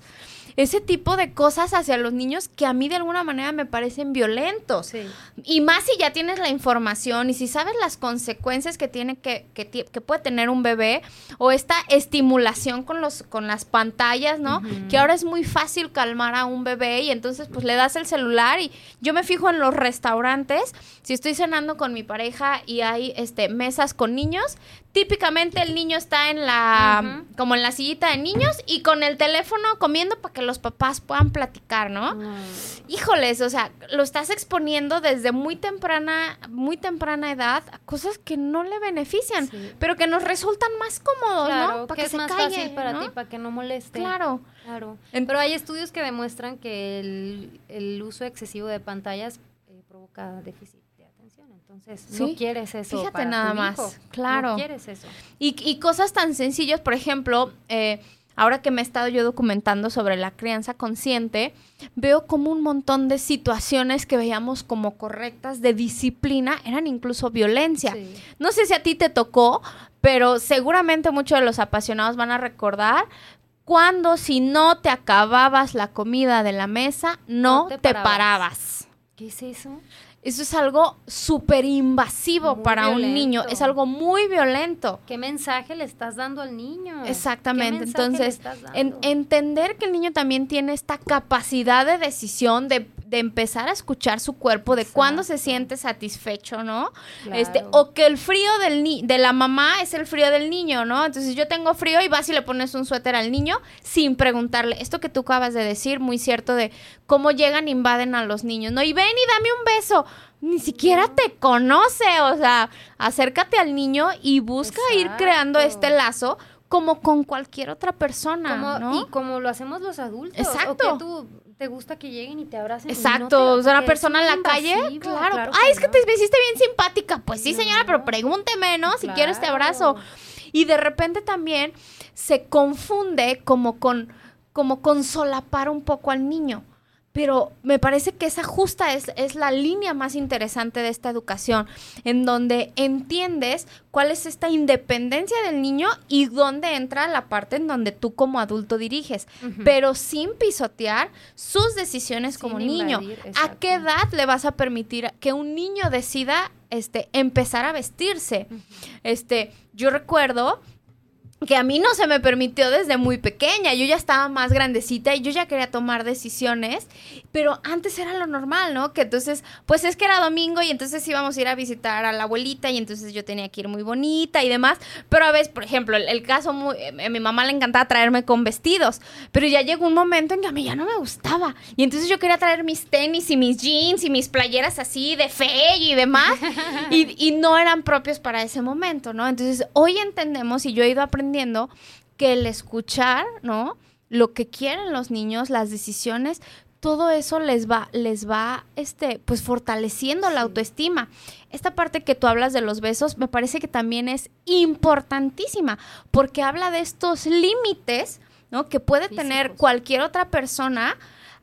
ese tipo de cosas hacia los niños que a mí de alguna manera me parecen violentos. Sí. Y más si ya tienes la información y si sabes las consecuencias que tiene que, que, puede tener un bebé o esta estimulación con los con las pantallas, ¿no? Que ahora es muy fácil calmar a un bebé y entonces pues le das el celular y yo me fijo en los restaurantes, si estoy cenando con mi pareja y hay este mesas con niños, típicamente el niño está en la como en la sillita de niños y con el teléfono comiendo para que los papás puedan platicar, ¿no? Mm. Híjoles, o sea, lo estás exponiendo desde muy temprana, muy temprana edad a cosas que no le benefician, Sí. pero que nos resultan más cómodos, Claro, ¿no? Para que, que, es se más calle, fácil para ¿no? ti, para que no moleste. Claro. Claro. Pero hay estudios que demuestran que el, el uso excesivo de pantallas eh, provoca déficit. Entonces, Sí. no quieres eso. Fíjate para nada tu más, hijo. claro. No quieres eso. Y, y cosas tan sencillas, por ejemplo, eh, ahora que me he estado yo documentando sobre la crianza consciente, veo como un montón de situaciones que veíamos como correctas de disciplina eran incluso violencia. Sí. No sé si a ti te tocó, pero seguramente muchos de los apasionados van a recordar cuando si no te acababas la comida de la mesa, no, No te te, parabas. parabas. ¿Qué es eso? Eso es algo súper invasivo Muy para un niño, es algo muy violento. ¿Qué mensaje le estás dando al niño? Exactamente. ¿Qué mensaje le Entonces, en- entender que el niño también tiene esta capacidad de decisión, de, de empezar a escuchar su cuerpo, de cuándo se siente satisfecho, ¿no? Claro. Este, o que el frío del ni de la mamá es el frío del niño, ¿no? Entonces yo tengo frío y vas y le pones un suéter al niño sin preguntarle. Esto que tú acabas de decir, muy cierto, de cómo llegan e invaden a los niños, ¿no? Y ven y dame un beso. Ni siquiera te conoce, o sea, acércate al niño y busca ir creando este lazo como con cualquier otra persona, Como- ¿no? Y como lo hacemos los adultos. Exacto. ¿O que tú te gusta que lleguen y te abracen? no Exacto, te lo- o sea, una persona en la calle, invasivo, claro. Ay, es que no. te me hiciste bien simpática. Pues sí, No. señora, pero pregúnteme, ¿no? Si quiero este abrazo. Claro. Y de repente también se confunde como con, como con solapar un poco al niño. Pero me parece que esa justa es, es la línea más interesante de esta educación, en donde entiendes cuál es esta independencia del niño y dónde entra la parte en donde tú como adulto diriges, pero sin pisotear sus decisiones Sin como niño. ¿A qué edad le vas a permitir que un niño decida este, empezar a vestirse? Este, yo recuerdo que a mí no se me permitió desde muy pequeña. Yo ya estaba más grandecita y yo ya quería tomar decisiones, pero antes era lo normal, ¿no? Que entonces, pues es que era domingo y entonces íbamos a ir a visitar a la abuelita y entonces yo tenía que ir muy bonita y demás. Pero a veces, por ejemplo, el, el caso, muy, eh, a mi mamá le encantaba traerme con vestidos, pero ya llegó un momento en que a mí ya no me gustaba. Y entonces yo quería traer mis tenis y mis jeans y mis playeras así de fe y demás. y, y no eran propios para ese momento, ¿no? Entonces hoy entendemos y yo he ido aprendiendo que el escuchar, ¿no? Lo que quieren los niños, las decisiones, todo eso les va, les va, este, pues fortaleciendo la autoestima. Esta parte que tú hablas de los besos me parece que también es importantísima porque habla de estos límites, ¿no? Que puede tener cualquier otra persona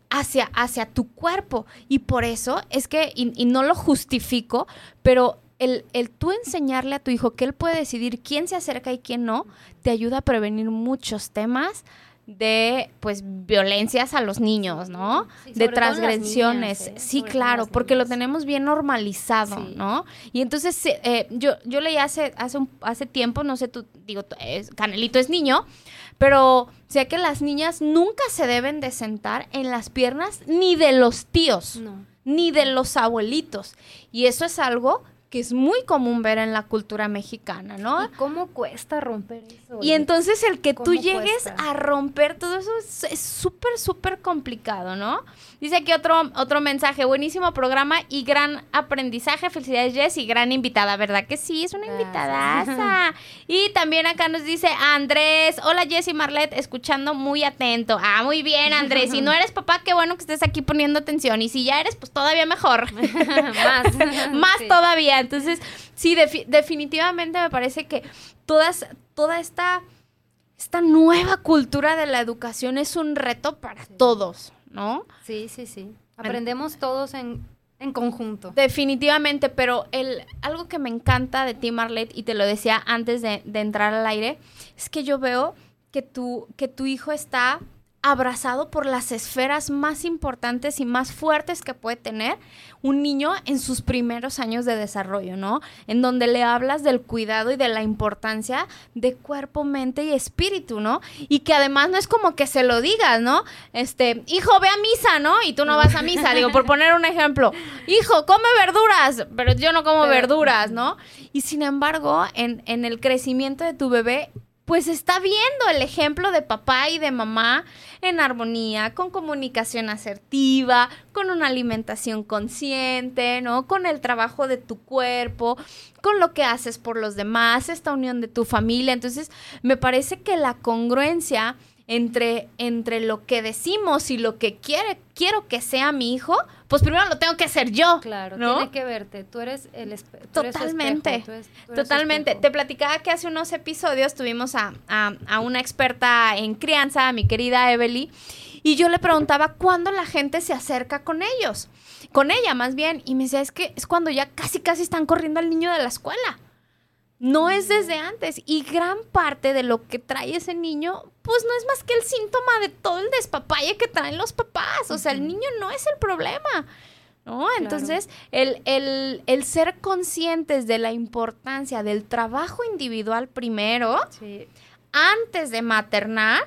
hacia, hacia tu cuerpo. Y por eso es que, y, y no lo justifico, pero el, el tú enseñarle a tu hijo que él puede decidir quién se acerca y quién no, te ayuda a prevenir muchos temas de pues violencias a los niños, ¿no? Sí, de transgresiones. niñas, ¿eh? Sí, Sobre claro, porque lo tenemos bien normalizado, Sí. ¿no? Y entonces sí, eh, yo, yo leí hace, hace, un- hace tiempo, no sé, tú, digo, Canelito es niño, pero sé que las niñas nunca se deben de sentar en las piernas ni de los tíos No. ni de los abuelitos. Y eso es algo que es muy común ver en la cultura mexicana, ¿no? ¿Y cómo cuesta romper eso? Y entonces el que tú ¿Cómo llegues cuesta? a romper todo eso es súper, súper complicado, ¿no? Dice aquí otro, otro mensaje, buenísimo programa y gran aprendizaje. Felicidades, Jess, y gran invitada, ¿verdad que sí? Es una invitadaza. y también acá nos dice Andrés, hola Jess y Marlet, escuchando muy atento. Ah, muy bien, Andrés. Si no eres papá, qué bueno que estés aquí poniendo atención. Y si ya eres, pues todavía mejor. Más. más Sí. todavía. Entonces, sí, defi- definitivamente me parece que todas, toda esta, esta nueva cultura de la educación es un reto para todos, ¿no? Sí, sí, sí. Aprendemos todos en, en conjunto. Definitivamente, pero el, algo que me encanta de ti, Marlet, y te lo decía antes de, de entrar al aire, es que yo veo que tu, que tu hijo está abrazado por las esferas más importantes y más fuertes que puede tener un niño en sus primeros años de desarrollo, ¿no? En donde le hablas del cuidado y de la importancia de cuerpo, mente y espíritu, ¿no? Y que además no es como que se lo digas, ¿no? Este, hijo, ve a misa, ¿no? Y tú no vas a misa, digo, por poner un ejemplo. Hijo, come verduras, pero yo no como verduras, ¿no? Y sin embargo, en, en el crecimiento de tu bebé, pues está viendo el ejemplo de papá y de mamá en armonía, con comunicación asertiva, con una alimentación consciente, ¿no? Con el trabajo de tu cuerpo, con lo que haces por los demás, esta unión de tu familia. Entonces, me parece que la congruencia entre, entre lo que decimos y lo que quiere, quiero que sea mi hijo, pues primero lo tengo que hacer yo. Claro, ¿no? tiene que verte. Tú eres el espe- tú eres Totalmente. espejo, tú eres- tú eres su Totalmente. espejo. Te platicaba que hace unos episodios tuvimos a, a- a una experta en crianza, a mi querida Evely, y yo le preguntaba cuándo la gente se acerca con ellos, con ella más bien, y me decía, es que es cuando ya casi casi están corriendo al niño de la escuela. No es desde antes. Y gran parte de lo que trae ese niño, pues no es más que el síntoma de todo el despapalle que traen los papás. O sea, el niño no es el problema. ¿No? Entonces, el, el, el, ser conscientes de la importancia del trabajo individual primero, Sí. antes de maternar,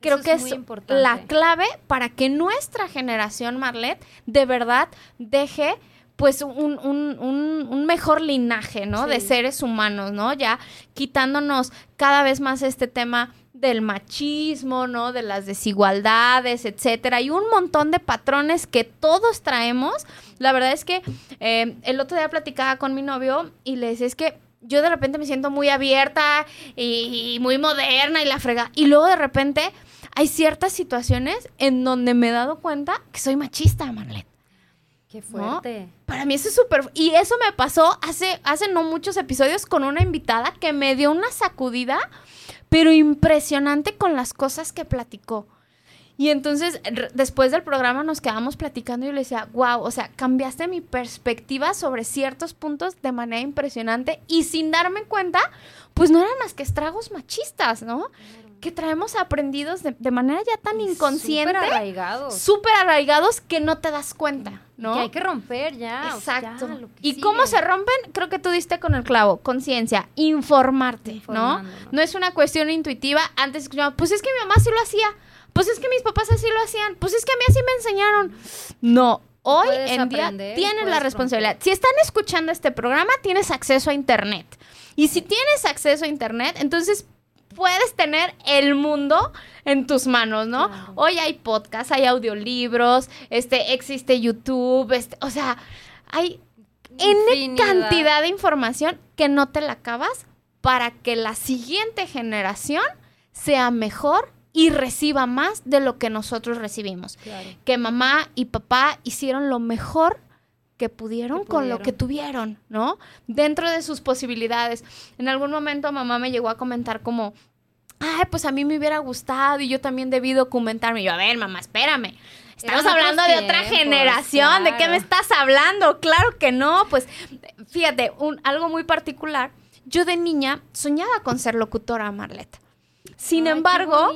creo Eso que es es la clave para que nuestra generación, Marlet, de verdad deje pues un, un- un- un mejor linaje, ¿no? De seres humanos, ¿no? Ya quitándonos cada vez más este tema del machismo, ¿no? De las desigualdades, etcétera. Hay un montón de patrones que todos traemos. La verdad es que eh, el otro día platicaba con mi novio y le decía, es que yo de repente me siento muy abierta y, y muy moderna y la frega. Y luego de repente hay ciertas situaciones en donde me he dado cuenta que soy machista, Marlet. Qué fuerte. Para mí eso es súper... Y eso me pasó hace, hace no muchos episodios con una invitada que me dio una sacudida, pero impresionante con las cosas que platicó. Y entonces, después del programa nos quedamos platicando y yo le decía, wow, o sea, cambiaste mi perspectiva sobre ciertos puntos de manera impresionante y sin darme cuenta, pues no eran más que estragos machistas, ¿no? Que traemos aprendidos de, de manera ya tan inconsciente, Súper arraigados. súper arraigados que no te das cuenta, ¿no? Que hay que romper ya. o sea, Exacto. ya, ¿Y sigue. cómo se rompen? Creo que tú diste con el clavo. Conciencia, informarte, ¿no? ¿no? Es una cuestión intuitiva. Antes escuchaba, pues es que mi mamá sí lo hacía. Pues es que mis papás así lo hacían. Pues es que a mí así me enseñaron. No. Hoy Puedes en día tienes la responsabilidad. Si están escuchando este programa, tienes acceso a Internet. Y si tienes acceso a Internet, entonces puedes tener el mundo en tus manos, ¿no? Claro. Hoy hay podcasts, hay audiolibros, este, existe YouTube, este, o sea, hay N cantidad de información que no te la acabas para que la siguiente generación sea mejor y reciba más de lo que nosotros recibimos. Claro. Que mamá y papá hicieron lo mejor que pudieron, Que con lo que tuvieron, ¿no? Dentro de sus posibilidades. En algún momento mamá me llegó a comentar como, ay, pues a mí me hubiera gustado y yo también debí documentarme. Y yo, a ver, mamá, espérame. Estamos Eran hablando de otra tiempos, generación, ¿de qué me estás hablando? Claro que no, pues fíjate, un, algo muy particular. Yo de niña soñaba con ser locutora, Marleta. Sin Ay, embargo,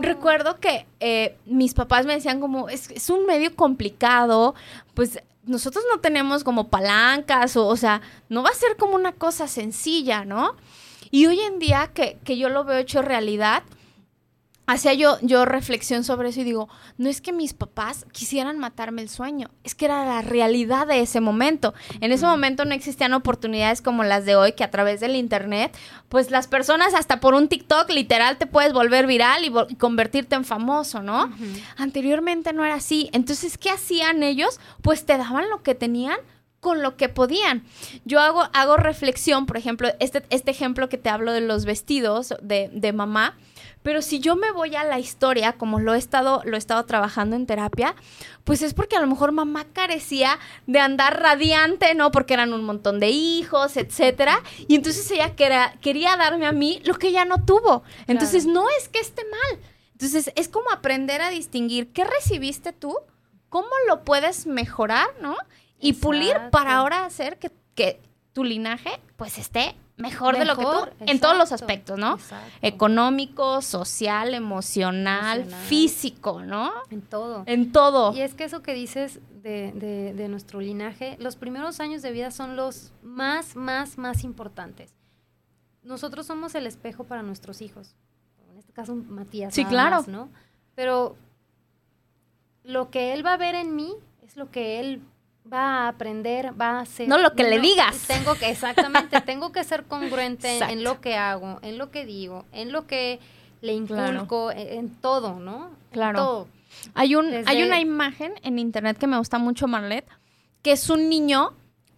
recuerdo que eh, mis papás me decían como, es, es un medio complicado, pues nosotros no tenemos como palancas, o, o sea, no va a ser como una cosa sencilla, ¿no? Y hoy en día que, que yo lo veo hecho realidad, hacía yo, yo reflexión sobre eso y digo, no es que mis papás quisieran matarme el sueño, es que era la realidad de ese momento. En ese momento no existían oportunidades como las de hoy, que a través del internet, pues las personas hasta por un TikTok literal te puedes volver viral y, convertirte en famoso, ¿no? Anteriormente no era así. Entonces, ¿qué hacían ellos? Pues te daban lo que tenían con lo que podían. Yo hago, hago reflexión, por ejemplo, este, este ejemplo que te hablo de los vestidos de, de mamá, pero si yo me voy a la historia, como lo he estado, lo he estado trabajando en terapia, pues es porque a lo mejor mamá carecía de andar radiante, ¿no? Porque eran un montón de hijos, etcétera. Y entonces ella quería, quería darme a mí lo que ella no tuvo. Entonces no es que esté mal. Entonces es como aprender a distinguir qué recibiste tú, cómo lo puedes mejorar, ¿no? Y pulir para ahora hacer que, que tu linaje pues esté mejor, de lo que tú Mejor, en todos los aspectos, ¿no? exacto. Económico, social, emocional, Emocional. físico, ¿no? En todo. En todo. Y es que eso que dices de, de- de nuestro linaje, los primeros años de vida son los más, más, más importantes. Nosotros somos el espejo para nuestros hijos. En este caso, Matías. Sí, claro. más, ¿no? Pero lo que él va a ver en mí es lo que él va a aprender, va a hacer. No lo que le digas. Tengo que, exactamente, tengo que ser congruente en- lo que hago, en lo que digo, en lo que le Claro. inculco, en, en todo, ¿no? Claro. todo. Hay, un, Desde- hay una imagen en internet que me gusta mucho, Marlet, que es un niño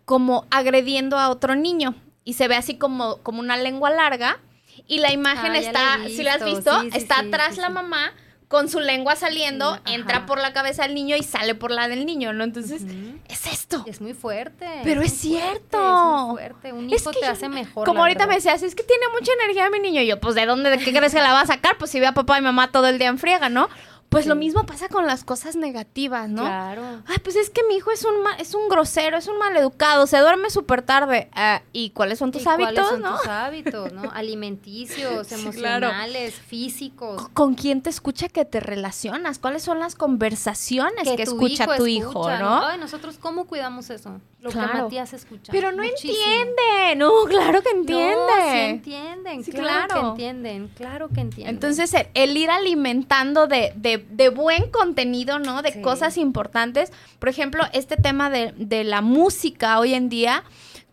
como agrediendo a otro niño y se ve así como, como una lengua larga y la imagen Ah, está, la si la has visto, visto, sí, sí, está sí, atrás la mamá con su lengua saliendo, Ajá. entra por la cabeza del niño y sale por la del niño, ¿no? Entonces, es esto. Es muy fuerte. Pero es fuerte, cierto. es muy fuerte. Un Es hijo que te yo- hace mejor. Como ahorita me decías, es que tiene mucha energía mi niño. Y yo, pues, ¿de dónde, de qué crees que la va a sacar? Pues si ve a papá y mamá todo el día en friega, ¿no? Pues lo mismo pasa con las cosas negativas, ¿no? Claro. Ay, pues es que mi hijo es un ma- es un grosero, es un maleducado, se duerme súper tarde. Ah, ¿Y cuáles son tus ¿Y cuáles hábitos, son no? tus hábitos, ¿no? Alimenticios, Sí, claro. emocionales, físicos. ¿Con quién te escucha que te relacionas? ¿Cuáles son las conversaciones que, escucha tu hijo, escucha, no? Ay, nosotros, ¿cómo cuidamos eso? Lo Claro. que Matías escucha. Pero no Muchísimo. entiende, no, claro que entiende. No, sí entienden, Sí, claro, claro. que entienden, claro que entienden. Entonces, el, el ir alimentando de, de- de buen contenido, ¿no? De Sí. cosas importantes. Por ejemplo, este tema de, de la música hoy en día,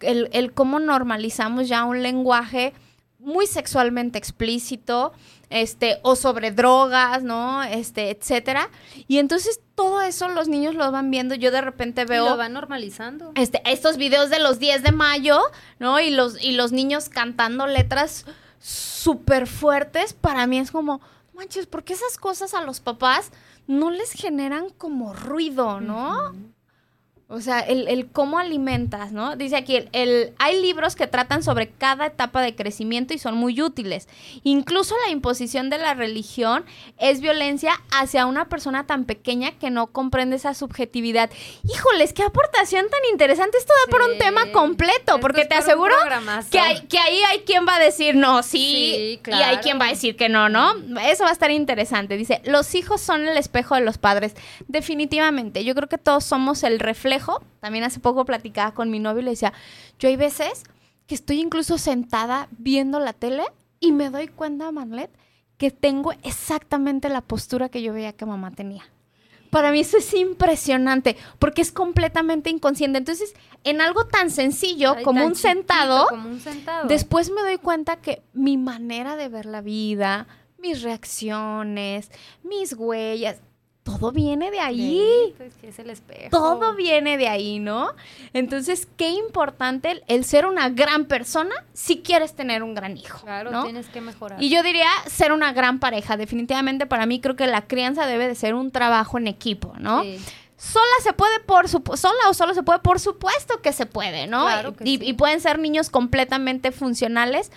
el, el cómo normalizamos ya un lenguaje muy sexualmente explícito, este, o sobre drogas, ¿no? Este, etcétera. Y entonces todo eso los niños lo van viendo. Yo de repente Y veo lo van normalizando. este, estos videos de los 10 de mayo, ¿no? Y los, y los niños cantando letras súper fuertes, para mí es como, manches, ¿por qué esas cosas a los papás no les generan como ruido, ¿no? O sea, el, el cómo alimentas, ¿no? Dice aquí, el, el- hay libros que tratan sobre cada etapa de crecimiento y son muy útiles. Incluso la imposición de la religión es violencia hacia una persona tan pequeña que no comprende esa subjetividad. Híjoles, qué aportación tan interesante. Esto da por un tema completo, porque te aseguro que, hay, que ahí hay quien va a decir no, sí, Sí, y hay claro. quien va a decir que no, ¿no? Eso va a estar interesante. Dice, los hijos son el espejo de los padres. Definitivamente, yo creo que todos somos el reflejo. También hace poco platicaba con mi novio y le decía, yo hay veces que estoy incluso sentada viendo la tele y me doy cuenta, Marlet, que tengo exactamente la postura que yo veía que mamá tenía. Para mí eso es impresionante, porque es completamente inconsciente. Entonces, en algo tan sencillo Ay, como tan un chiquito, sentado, Como un sentado. Después me doy cuenta que mi manera de ver la vida, mis reacciones, mis huellas, todo viene de ahí. Sí, pues, que es el espejo. Todo viene de ahí, ¿no? Entonces, qué importante el, el ser una gran persona si quieres tener un gran hijo. Claro, ¿no? tienes que mejorar. Y yo diría ser una gran pareja. Definitivamente para mí creo que la crianza debe de ser un trabajo en equipo, ¿no? Sí. Sola se puede, por supu- sola o solo se puede, por supuesto que se puede, ¿no? Claro que y, sí. y pueden ser niños completamente funcionales.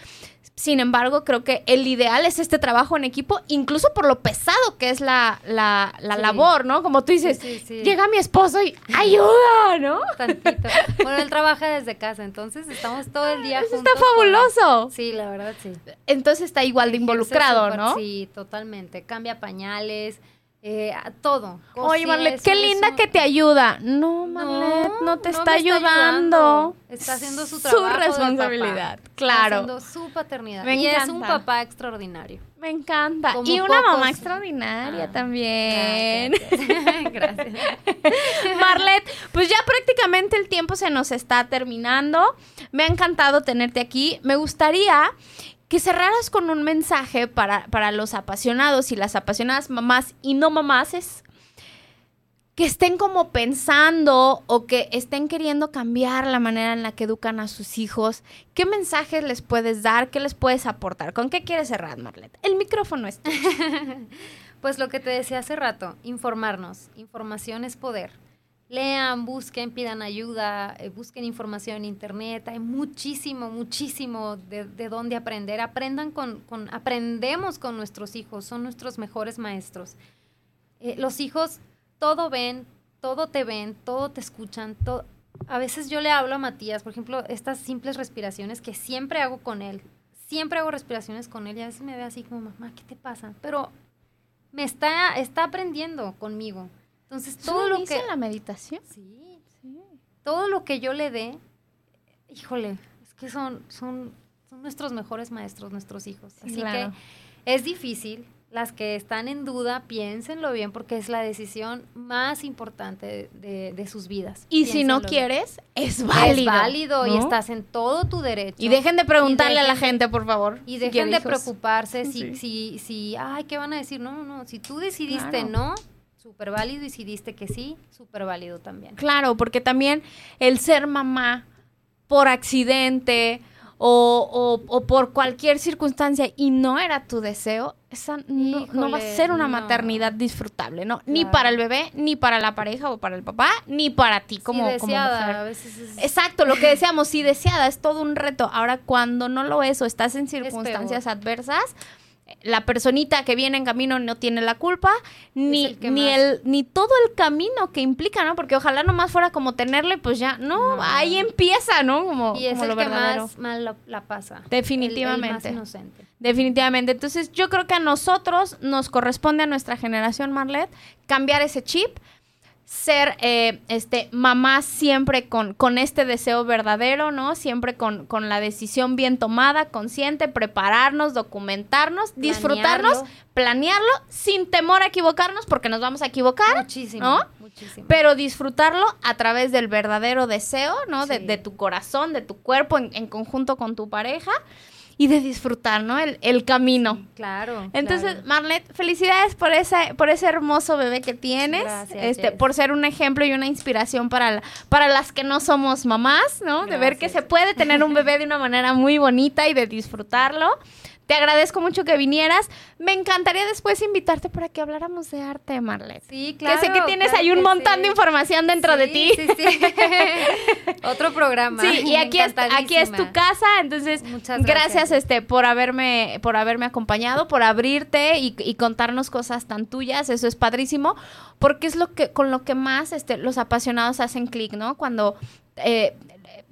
Sin embargo, creo que el ideal es este trabajo en equipo, incluso por lo pesado que es la, la, la Sí. labor, ¿no? Como tú dices, Sí, sí, sí. llega mi esposo y ayuda, ¿no? Tantito. Bueno, él trabaja desde casa, entonces estamos todo el día Eso juntos. está fabuloso. con- Sí, la verdad, sí. Entonces está igual de involucrado, ¿no? Sí, totalmente. Cambia pañales, eh, todo. Oye, Marlet, qué linda que te ayuda. No, Marlet, no, te no está ayudando. Está haciendo su trabajo. de responsabilidad, papá. claro. Está haciendo su paternidad. Me y es un encanta. papá extraordinario. Me encanta. Como y una mamá extraordinaria Ah, también. Gracias. Gracias. Marlet, pues ya prácticamente el tiempo se nos está terminando. Me ha encantado tenerte aquí. Me gustaría que cerraras con un mensaje para, para los apasionados y las apasionadas mamás y no mamases que estén como pensando o que estén queriendo cambiar la manera en la que educan a sus hijos. ¿Qué mensajes les puedes dar? ¿Qué les puedes aportar? ¿Con qué quieres cerrar, Marlet? El micrófono es. Pues lo que te decía hace rato, informarnos. Información es poder. Lean, busquen, pidan ayuda, eh, busquen información en internet. Hay muchísimo, muchísimo de, de dónde aprender. Aprendan con, con- aprendemos con nuestros hijos, son nuestros mejores maestros. Eh, los hijos todo ven, todo te ven, todo te escuchan. todo- A veces yo le hablo a Matías, por ejemplo, estas simples respiraciones que siempre hago con él. Siempre hago respiraciones con él y a veces me ve así como, mamá, ¿qué te pasa? Pero me está, está aprendiendo conmigo. Entonces, todo lo que... la meditación? Sí, todo lo que yo le dé, híjole, es que son, son, son nuestros mejores maestros, nuestros hijos. Así claro. que es difícil. Las que están en duda, piénsenlo bien porque es la decisión más importante de, de- de sus vidas. Y si no bien. quieres, es válido. es válido y estás en todo tu derecho. Y dejen de preguntarle a la gente, por favor. Y dejen de hijos. preocuparse si, Sí. si, si, ay, ¿qué van a decir? No, no, no. Si tú decidiste Claro. no, súper válido. Y si diste que sí, súper válido también. Claro, porque también el ser mamá por accidente o, o- o por cualquier circunstancia y no era tu deseo, esa no, no va a ser una no. maternidad disfrutable, ¿no? Ni para el bebé, ni para la pareja o para el papá, ni para ti como, sí, como mujer. a veces es, Exacto, lo que decíamos, sí deseada, es todo un reto. Ahora, cuando no lo es o estás en circunstancias adversas, la personita que viene en camino no tiene la culpa, ni, el ni, el, ni todo el camino que implica, ¿no? Porque ojalá nomás fuera como tenerlo y pues ya, no, No. ahí empieza, ¿no? Como, Y es como el lo que verdadero. más mal la, la pasa. Definitivamente. El, el más inocente. Definitivamente. Entonces, yo creo que a nosotros nos corresponde a nuestra generación, Marlet, cambiar ese chip, ser eh, este mamá siempre con, con este deseo verdadero, ¿no? Siempre con, con la decisión bien tomada, consciente, prepararnos, documentarnos, disfrutarnos, Planearlo. planearlo, sin temor a equivocarnos, porque nos vamos a equivocar. Muchísimo. ¿no? Muchísimo. Pero disfrutarlo a través del verdadero deseo, ¿no? De, de tu corazón, de tu cuerpo, en, en conjunto con tu pareja. Y de disfrutar, ¿no? El, el camino. Claro. Entonces, claro. Marlet, felicidades por ese, por ese hermoso bebé que tienes. Gracias, este, por ser un ejemplo y una inspiración para, la- para las que no somos mamás, ¿no? De ver que se puede tener un bebé de una manera muy bonita y de disfrutarlo. Te agradezco mucho que vinieras. Me encantaría después invitarte para que habláramos de arte, Marlet. Sí, claro. que sé que tienes claro ahí un montón sí. de información dentro de ti. Sí, sí. Otro programa. Sí, y aquí es, aquí es tu casa, entonces Muchas gracias, gracias. este por haberme por haberme acompañado, por abrirte y, y contarnos cosas tan tuyas, eso es padrísimo, porque es lo que con lo que más este los apasionados hacen clic, ¿no? Cuando eh,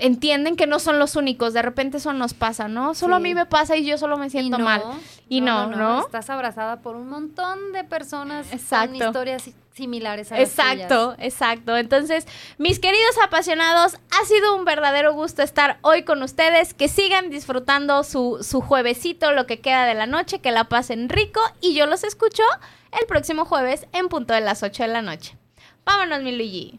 entienden que no son los únicos, de repente eso nos pasa, ¿no? Solo a mí me pasa y yo solo me siento mal. Y no, ¿no? Estás abrazada por un montón de personas Exacto. con historias si- similares a las Exacto, exacto. Entonces, mis queridos apasionados, ha sido un verdadero gusto estar hoy con ustedes. Que sigan disfrutando su, su juevesito, lo que queda de la noche, que la pasen rico y yo los escucho el próximo jueves en punto de las 8 de la noche. Vámonos, mi Luigi.